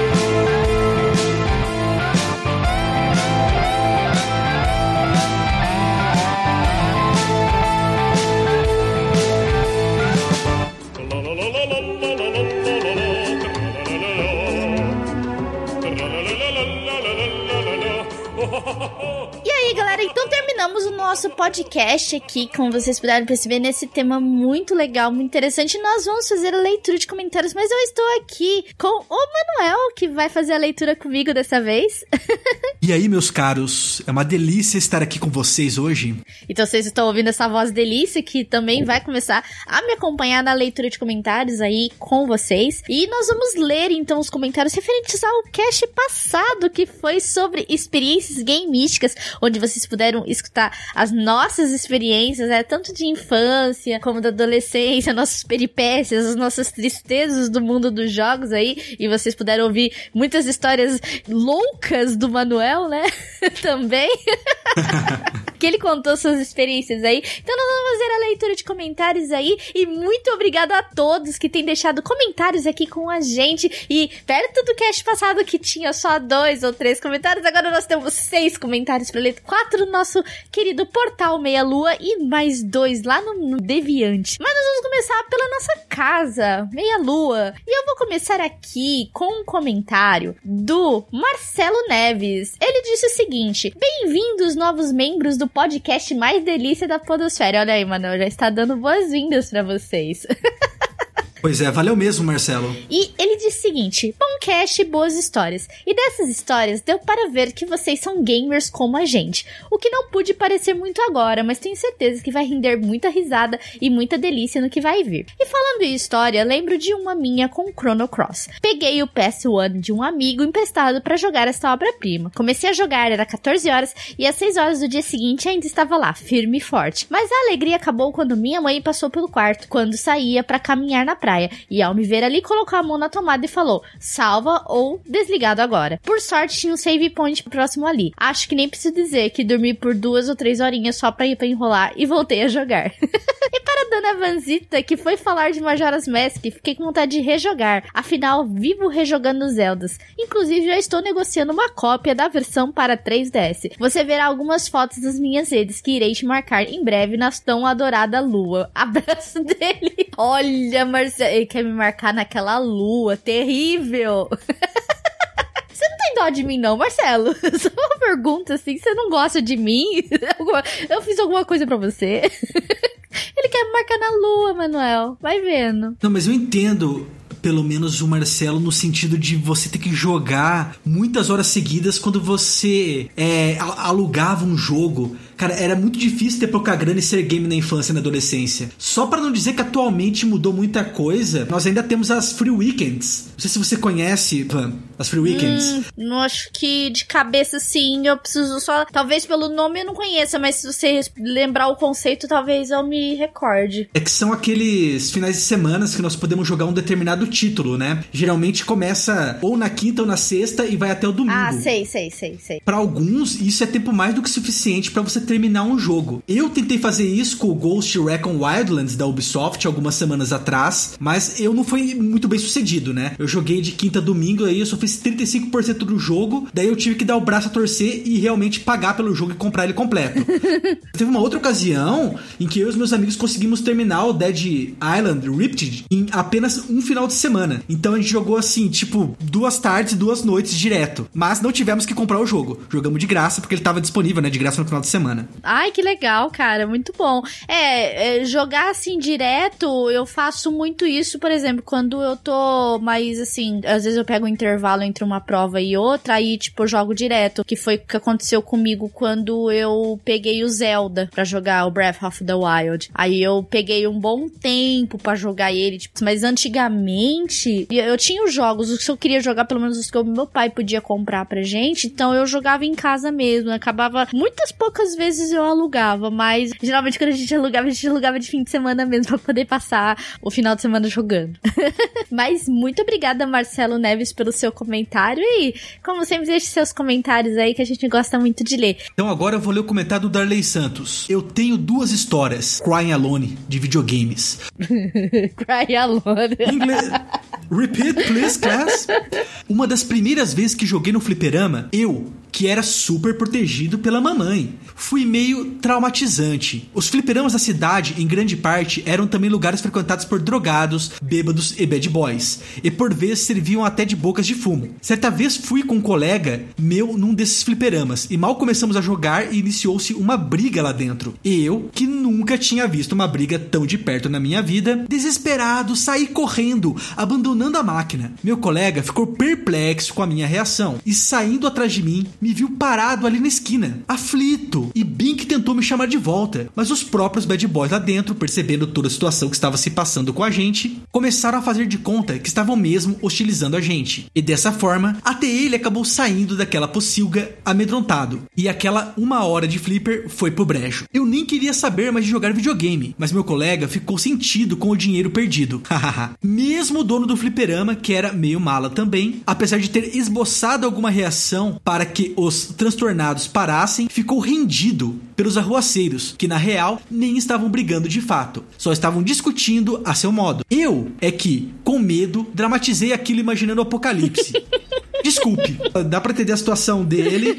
Terminamos o nosso podcast aqui, como vocês puderam perceber, nesse tema muito legal, muito interessante. Nós vamos fazer a leitura de comentários, mas eu estou aqui com o Manuel, que vai fazer a leitura comigo dessa vez. <laughs> e aí, meus caros, é uma delícia estar aqui com vocês hoje. Então, vocês estão ouvindo essa voz delícia, que também vai começar a me acompanhar na leitura de comentários aí com vocês. E nós vamos ler, então, os comentários referentes ao cast passado, que foi sobre experiências gamísticas, onde vocês puderam escutar as nossas experiências, né? Tanto de infância como da adolescência, nossas peripécias, as nossas tristezas do mundo dos jogos aí. E vocês puderam ouvir muitas histórias loucas do Manuel, né? <laughs> Também. <laughs> que ele contou suas experiências aí. Então nós vamos fazer a leitura de comentários aí. E muito obrigado a todos que têm deixado comentários aqui com a gente. E perto do cast passado que tinha só dois ou três comentários, agora nós temos seis comentários para ler. Quatro no nosso querido Portal Meia Lua e mais dois lá no, no Deviante. Mas nós vamos começar pela nossa casa, Meia Lua. E eu vou começar aqui com um comentário do Marcelo Neves. Ele disse o seguinte: Bem-vindos, novos membros do podcast mais delícia da Podosfera. Olha aí, mano, já está dando boas-vindas para vocês. <laughs> Pois é, valeu mesmo, Marcelo. E ele disse o seguinte: bom cast, boas histórias. E dessas histórias deu para ver que vocês são gamers como a gente. O que não pude parecer muito agora, mas tenho certeza que vai render muita risada e muita delícia no que vai vir. E falando em história, lembro de uma minha com Chrono Cross. Peguei o PS1 de um amigo emprestado para jogar esta obra-prima. Comecei a jogar, era 14 horas, e às 6 horas do dia seguinte ainda estava lá, firme e forte. Mas a alegria acabou quando minha mãe passou pelo quarto, quando saía para caminhar na praia. E ao me ver ali, colocou a mão na tomada e falou: salva ou desligado agora. Por sorte, tinha um save point próximo ali. Acho que nem preciso dizer que dormi por duas ou três horinhas só pra ir pra enrolar e voltei a jogar. <laughs> e para a Dona Vanzita, que foi falar de Majora's Mask, fiquei com vontade de rejogar. Afinal, vivo rejogando Zeldas. Inclusive, já estou negociando uma cópia da versão para 3DS. Você verá algumas fotos nas minhas redes que irei te marcar em breve na tão adorada lua. <laughs> Abraço dele. Olha, Marcelo, ele quer me marcar naquela lua terrível. <laughs> Você não tem dó de mim, não, Marcelo? <laughs> Só uma pergunta assim. Você não gosta de mim? <laughs> Eu fiz alguma coisa para você? Ele quer me marcar na lua, Manuel. Vai vendo. Não, mas eu entendo pelo menos o Marcelo no sentido de você ter que jogar muitas horas seguidas quando você é, alugava um jogo. Cara, era muito difícil ter pouca grana e ser game na infância e na adolescência. Só para não dizer que atualmente mudou muita coisa, nós ainda temos as Free Weekends. Não sei se você conhece, Van, as Free Weekends. Hum, não acho que de cabeça sim, eu preciso só. Talvez pelo nome eu não conheça, mas se você lembrar o conceito, talvez eu me recorde. É que são aqueles finais de semana que nós podemos jogar um determinado título, né? Geralmente começa ou na quinta ou na sexta e vai até o domingo. Ah, sei, sei, sei, sei. Para alguns, isso é tempo mais do que suficiente para você terminar um jogo. Eu tentei fazer isso com o Ghost Recon Wildlands da Ubisoft algumas semanas atrás, mas eu não fui muito bem sucedido, né? Eu joguei de quinta a domingo aí, eu só fiz 35% do jogo, daí eu tive que dar o braço a torcer e realmente pagar pelo jogo e comprar ele completo. <laughs> Teve uma outra ocasião em que eu e os meus amigos conseguimos terminar o Dead Island Riptide em apenas um final de semana. Então a gente jogou assim, tipo, duas tardes e duas noites direto. Mas não tivemos que comprar o jogo. Jogamos de graça porque ele estava disponível, né? De graça no final de semana. Ai, que legal, cara. Muito bom. É, é, jogar assim direto, eu faço muito isso, por exemplo, quando eu tô mais assim, às vezes eu pego um intervalo entre uma prova e outra, aí tipo, eu jogo direto, que foi o que aconteceu comigo quando eu peguei o Zelda para jogar o Breath of the Wild. Aí eu peguei um bom tempo para jogar ele, tipo, mas antigamente eu tinha os jogos, os que eu queria jogar, pelo menos os que o meu pai podia comprar pra gente, então eu jogava em casa mesmo, acabava muitas poucas vezes vezes eu alugava, mas geralmente quando a gente alugava, a gente alugava de fim de semana mesmo pra poder passar o final de semana jogando. <laughs> mas muito obrigada, Marcelo Neves, pelo seu comentário e, como sempre, deixe seus comentários aí que a gente gosta muito de ler. Então agora eu vou ler o comentário do Darley Santos. Eu tenho duas histórias, Crying Alone, de videogames. <laughs> Crying Alone. Inglês. Repeat, please, class. Uma das primeiras vezes que joguei no fliperama, eu, que era super protegido pela mamãe. Fui meio traumatizante. Os fliperamas da cidade, em grande parte, eram também lugares frequentados por drogados, bêbados e bad boys, e por vezes serviam até de bocas de fumo. Certa vez fui com um colega meu num desses fliperamas, e mal começamos a jogar iniciou-se uma briga lá dentro. E eu, que nunca tinha visto uma briga tão de perto na minha vida, desesperado, saí correndo, abandonando a máquina. Meu colega ficou perplexo com a minha reação e saindo atrás de mim, me viu parado ali na esquina, aflito, e Bink tentou me chamar de volta, mas os próprios bad boys lá dentro, percebendo toda a situação que estava se passando com a gente, começaram a fazer de conta que estavam mesmo hostilizando a gente. E dessa forma, até ele acabou saindo daquela pocilga amedrontado, e aquela uma hora de flipper foi pro brejo. Eu nem queria saber mais de jogar videogame, mas meu colega ficou sentido com o dinheiro perdido. <laughs> Mesmo o dono do fliperama, que era meio mala também, apesar de ter esboçado alguma reação para que os transtornados parassem, ficou rendido pelos arruaceiros, que na real nem estavam brigando de fato, só estavam discutindo a seu modo. Eu é que, com medo, dramatizei aquilo imaginando o apocalipse. <laughs> Desculpe, dá pra entender a situação dele,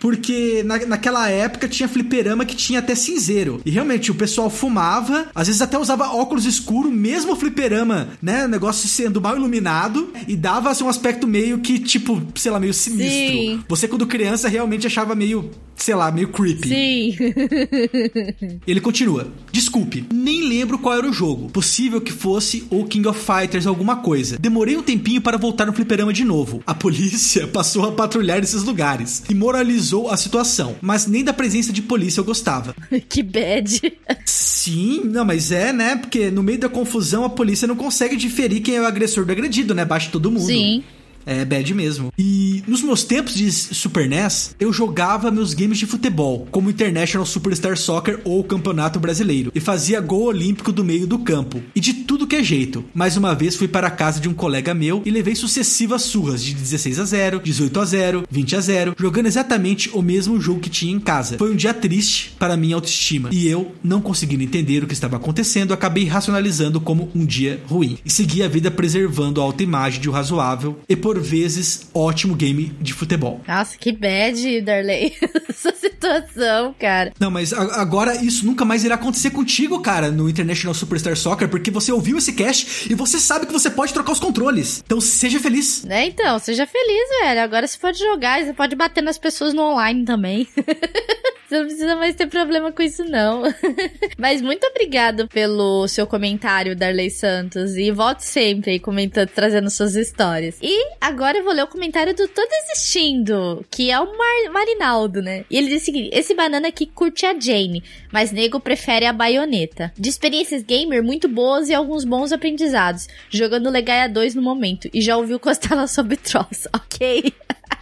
porque na, naquela época tinha fliperama que tinha até cinzeiro. E realmente o pessoal fumava, às vezes até usava óculos escuros, mesmo o fliperama, né? O negócio sendo mal iluminado, e dava assim, um aspecto meio que, tipo, sei lá, meio sinistro. Sim. Você, quando criança, realmente achava meio sei lá, meio creepy. Sim. <laughs> Ele continua. Desculpe, nem lembro qual era o jogo. Possível que fosse o King of Fighters alguma coisa. Demorei um tempinho para voltar no fliperama de novo. A polícia <laughs> passou a patrulhar esses lugares e moralizou a situação, mas nem da presença de polícia eu gostava. <laughs> que bad. Sim, não, mas é, né? Porque no meio da confusão a polícia não consegue diferir quem é o agressor do agredido, né? Bate todo mundo. Sim. É bad mesmo. E nos meus tempos de Super NES, eu jogava meus games de futebol, como International Superstar Soccer ou Campeonato Brasileiro, e fazia gol olímpico do meio do campo. E de tudo que é jeito. Mais uma vez fui para a casa de um colega meu e levei sucessivas surras de 16 a 0, 18 a 0, 20 a 0, jogando exatamente o mesmo jogo que tinha em casa. Foi um dia triste para minha autoestima, e eu, não conseguindo entender o que estava acontecendo, acabei racionalizando como um dia ruim. E segui a vida preservando a autoimagem de um razoável e por vezes ótimo game de futebol. Nossa, que bad, Darley. <laughs> Essa situação, cara. Não, mas agora isso nunca mais irá acontecer contigo, cara, no International Superstar Soccer, porque você ouviu esse cast e você sabe que você pode trocar os controles. Então seja feliz. Né, então, seja feliz, velho. Agora você pode jogar, você pode bater nas pessoas no online também. <laughs> Você não precisa mais ter problema com isso, não. <laughs> Mas muito obrigado pelo seu comentário, Darley Santos. E volte sempre aí comentando, trazendo suas histórias. E agora eu vou ler o comentário do Tô Desistindo, que é o Mar Marinaldo, né? E ele diz o seguinte: esse banana aqui curte a Jane, mas nego prefere a baioneta. De experiências gamer muito boas e alguns bons aprendizados. Jogando Legaia 2 no momento. E já ouviu Costela <laughs> sobre Tross, ok? <laughs>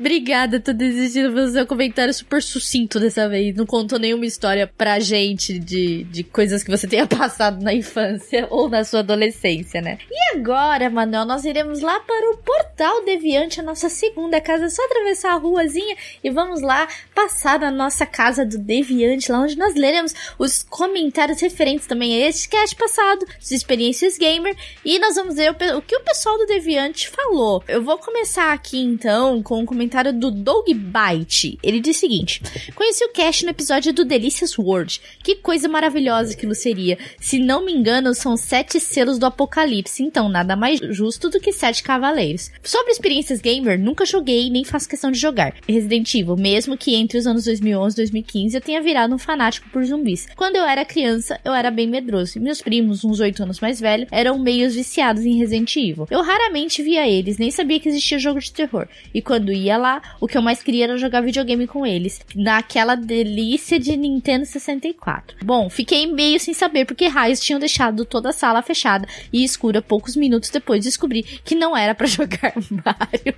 Obrigada, tô desistindo pelo seu comentário super sucinto dessa vez. Não contou nenhuma história pra gente de, de coisas que você tenha <laughs> passado na infância ou na sua adolescência, né? E agora, Manuel, nós iremos lá para o Portal Deviante, a nossa segunda casa. É só atravessar a ruazinha e vamos lá passar na nossa casa do Deviante, lá onde nós leremos os comentários referentes também a este cast passado, as experiências gamer. E nós vamos ver o, o que o pessoal do Deviante falou. Eu vou começar aqui então com um comentário do Doug Byte. Ele diz o seguinte: Conheci o cast no episódio do Delicious World. Que coisa maravilhosa aquilo seria. Se não me engano, são sete selos do apocalipse, então nada mais justo do que sete cavaleiros. Sobre experiências gamer, nunca joguei nem faço questão de jogar. Resident Evil, mesmo que entre os anos 2011 e 2015 eu tenha virado um fanático por zumbis. Quando eu era criança, eu era bem medroso. E meus primos, uns oito anos mais velhos, eram meios viciados em Resident Evil. Eu raramente via eles, nem sabia que existia jogo de terror. E quando ia lá, o que eu mais queria era jogar videogame com eles, naquela delícia de Nintendo 64. Bom, fiquei meio sem saber porque raios tinham deixado toda a sala fechada e escura poucos minutos depois descobri que não era pra <laughs> jogar Mario.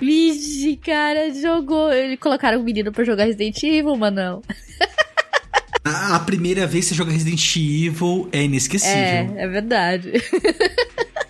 Vixe, cara, jogou. Eles colocaram o menino pra jogar Resident Evil, Manão. <laughs> A, a primeira vez que você joga Resident Evil é inesquecível. É, é verdade. <laughs>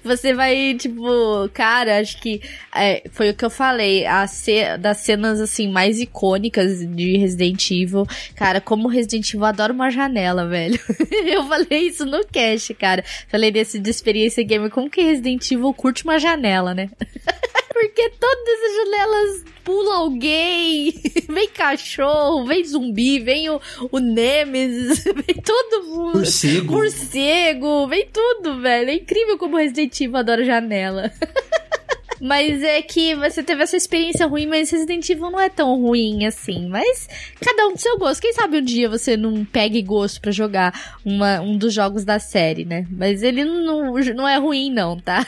Você vai, tipo, cara, acho que é, foi o que eu falei, a ce das cenas, assim, mais icônicas de Resident Evil. Cara, como Resident Evil adora uma janela, velho. <laughs> eu falei isso no cast, cara. Falei desse de experiência gamer, como que Resident Evil curte uma janela, né? <laughs> Porque todas as janelas pula alguém, <laughs> vem cachorro, vem zumbi, vem o, o Nemesis, <laughs> vem todo mundo. Morcego. Morcego, vem tudo, velho. É incrível como Resident Evil adora janela. <laughs> Mas é que você teve essa experiência ruim, mas Resident Evil não é tão ruim assim. Mas cada um do seu gosto. Quem sabe um dia você não pegue gosto pra jogar uma, um dos jogos da série, né? Mas ele não, não é ruim, não, tá?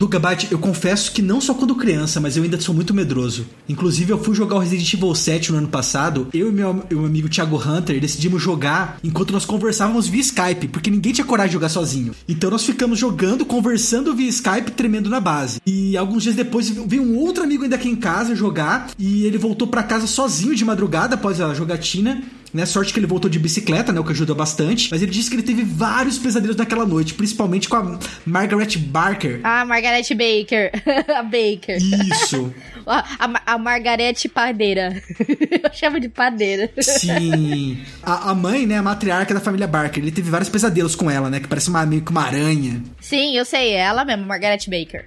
Luca Bate, eu confesso que não só quando criança, mas eu ainda sou muito medroso. Inclusive, eu fui jogar o Resident Evil 7 no ano passado. Eu e meu, meu amigo Thiago Hunter decidimos jogar enquanto nós conversávamos via Skype, porque ninguém tinha coragem de jogar sozinho. Então nós ficamos jogando, conversando via Skype, tremendo na base. E alguns dias depois veio um outro amigo ainda aqui em casa jogar e ele voltou pra casa sozinho de madrugada após a jogatina. Né? Sorte que ele voltou de bicicleta, né? O que ajuda bastante. Mas ele disse que ele teve vários pesadelos naquela noite, principalmente com a Margaret Barker. Ah, Margaret Baker. <laughs> a Baker. Isso. <laughs> A, a, a Margarete Padeira. <laughs> Eu chamo de Padeira. Sim. A, a, mãe, né, a matriarca da família Barker, ele teve vários pesadelos com ela, né? Que parece uma, meio que uma aranha. Sim, eu sei, é ela mesmo, Margaret Baker.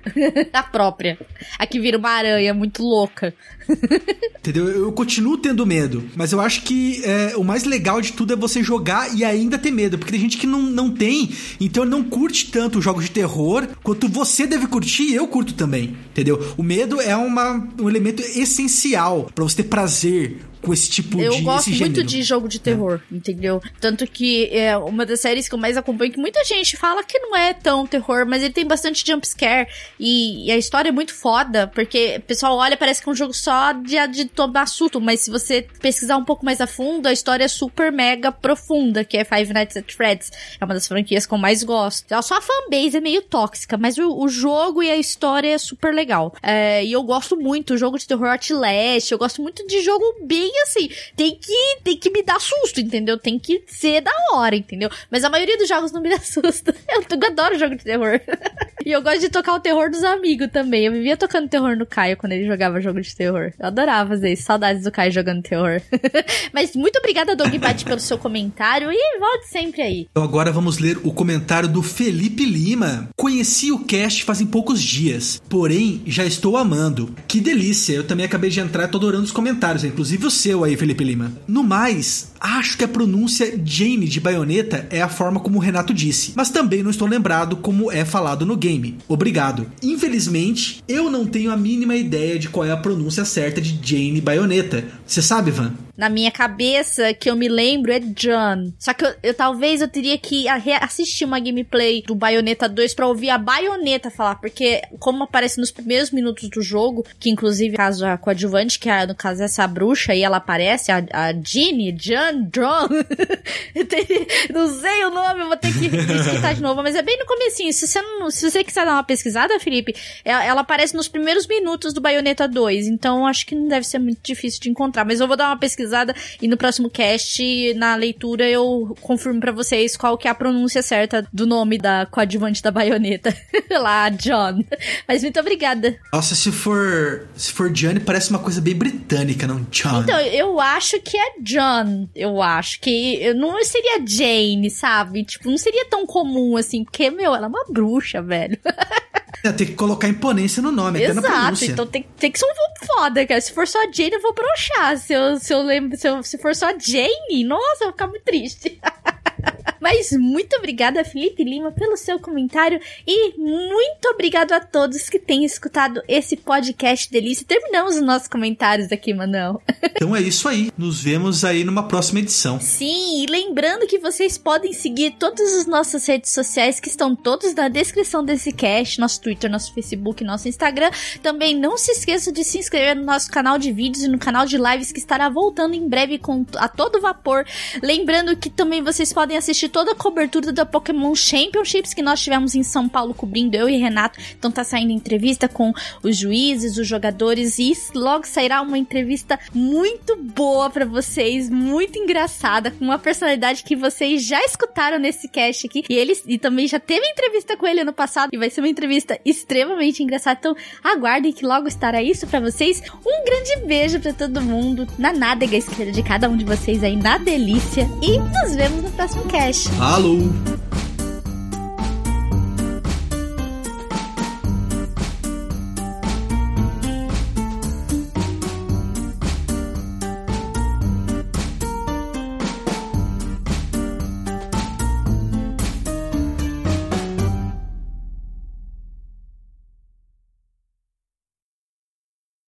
a própria. A que vira uma aranha muito louca. <laughs> Entendeu? Eu continuo tendo medo, mas eu acho que é, o mais legal de tudo é você jogar e ainda ter medo, porque tem gente que não, não tem, então não curte tanto os jogos de terror quanto você deve curtir e eu curto também, entendeu? O medo é uma, um elemento essencial para você ter prazer com esse tipo eu de gosto esse muito gênero. de jogo de terror, entendeu? Tanto que é uma das séries que eu mais acompanho, que muita gente fala que não é tão terror, mas ele tem bastante jumpscare e, e a história é muito foda, porque o pessoal olha parece que é um jogo só de, de tomar susto, mas se você pesquisar um pouco mais a fundo, a história é super mega profunda, que é Five Nights at Freddy's. É uma das franquias que eu mais gosto. Só a fanbase é meio tóxica, mas o, o jogo e a história é super legal. É, e eu gosto muito, o jogo de terror Outlast, eu gosto muito de jogo bem assim, tem que, tem que me dar susto, entendeu? Tem que ser da hora, entendeu? Mas a maioria dos jogos não me dá <laughs> susto. Eu, eu adoro jogo de terror. <laughs> e eu gosto de tocar o terror dos amigos também. Eu vivia tocando terror no Caio quando ele jogava jogo de terror. Eu adorava fazer isso. Saudades do Caio jogando terror. <laughs> Mas muito obrigada, Dogpat, pelo seu comentário e volte sempre aí. Então agora vamos ler o comentário do Felipe Lima. Conheci o cast fazem poucos dias, porém já estou amando. Que delícia, eu também acabei de entrar e tô adorando os comentários, inclusive o seu aí, Felipe Lima. No mais, acho que a pronúncia Jane de baioneta é a forma como o Renato disse, mas também não estou lembrado como é falado no game. Obrigado. Infelizmente, eu não tenho a mínima ideia de qual é a pronúncia certa de Jane baioneta. Você sabe, Van? Na minha cabeça, que eu me lembro, é John. Só que eu, eu talvez eu teria que assistir uma gameplay do Bayonetta 2 pra ouvir a baioneta falar, porque como aparece nos primeiros minutos do jogo, que inclusive caso a coadjuvante, que é, no caso essa bruxa, e ela aparece, a, a Jeannie, John, John. <laughs> não sei o nome, eu vou ter que escutar de novo, mas é bem no comecinho. Se você, não, se você quiser dar uma pesquisada, Felipe, ela, ela aparece nos primeiros minutos do Bayonetta 2, então acho que não deve ser muito difícil de encontrar, mas eu vou dar uma pesquisada e no próximo cast, na leitura, eu confirmo para vocês qual que é a pronúncia certa do nome da coadjuvante da baioneta. <laughs> Lá, John. Mas muito obrigada. Nossa, se for se for Johnny, parece uma coisa bem britânica, não John. Então, eu acho que é John. Eu acho que não seria Jane, sabe? Tipo, não seria tão comum assim, porque, meu, ela é uma bruxa, velho. <laughs> É, tem que colocar imponência no nome, Exato, até na pronúncia. então tem, tem que ser um foda, cara. Se for só Jane, eu vou broxar. Se eu, se eu lembro, se, eu, se for só Jane, nossa, eu vou ficar muito triste. <laughs> Mas muito obrigada, Felipe Lima, pelo seu comentário e muito obrigado a todos que têm escutado esse podcast delícia. Terminamos os nossos comentários aqui, Manão. <laughs> Então é isso aí. Nos vemos aí numa próxima edição. Sim, e lembrando que vocês podem seguir todas as nossas redes sociais que estão todos na descrição desse cast, nosso Twitter, nosso Facebook, nosso Instagram. Também não se esqueça de se inscrever no nosso canal de vídeos e no canal de lives que estará voltando em breve com a todo vapor. Lembrando que também vocês podem assistir toda a cobertura da Pokémon Championships que nós tivemos em São Paulo cobrindo eu e Renato. Então tá saindo entrevista com os juízes, os jogadores e logo sairá uma entrevista muito boa para vocês, muito engraçada, com uma personalidade que vocês já escutaram nesse cast aqui. E eles e também já teve entrevista com ele ano passado e vai ser uma entrevista extremamente engraçada. Então aguardem que logo estará isso para vocês. Um grande beijo para todo mundo na nádega esquerda de cada um de vocês aí na delícia e nos vemos no próximo cast. Alô!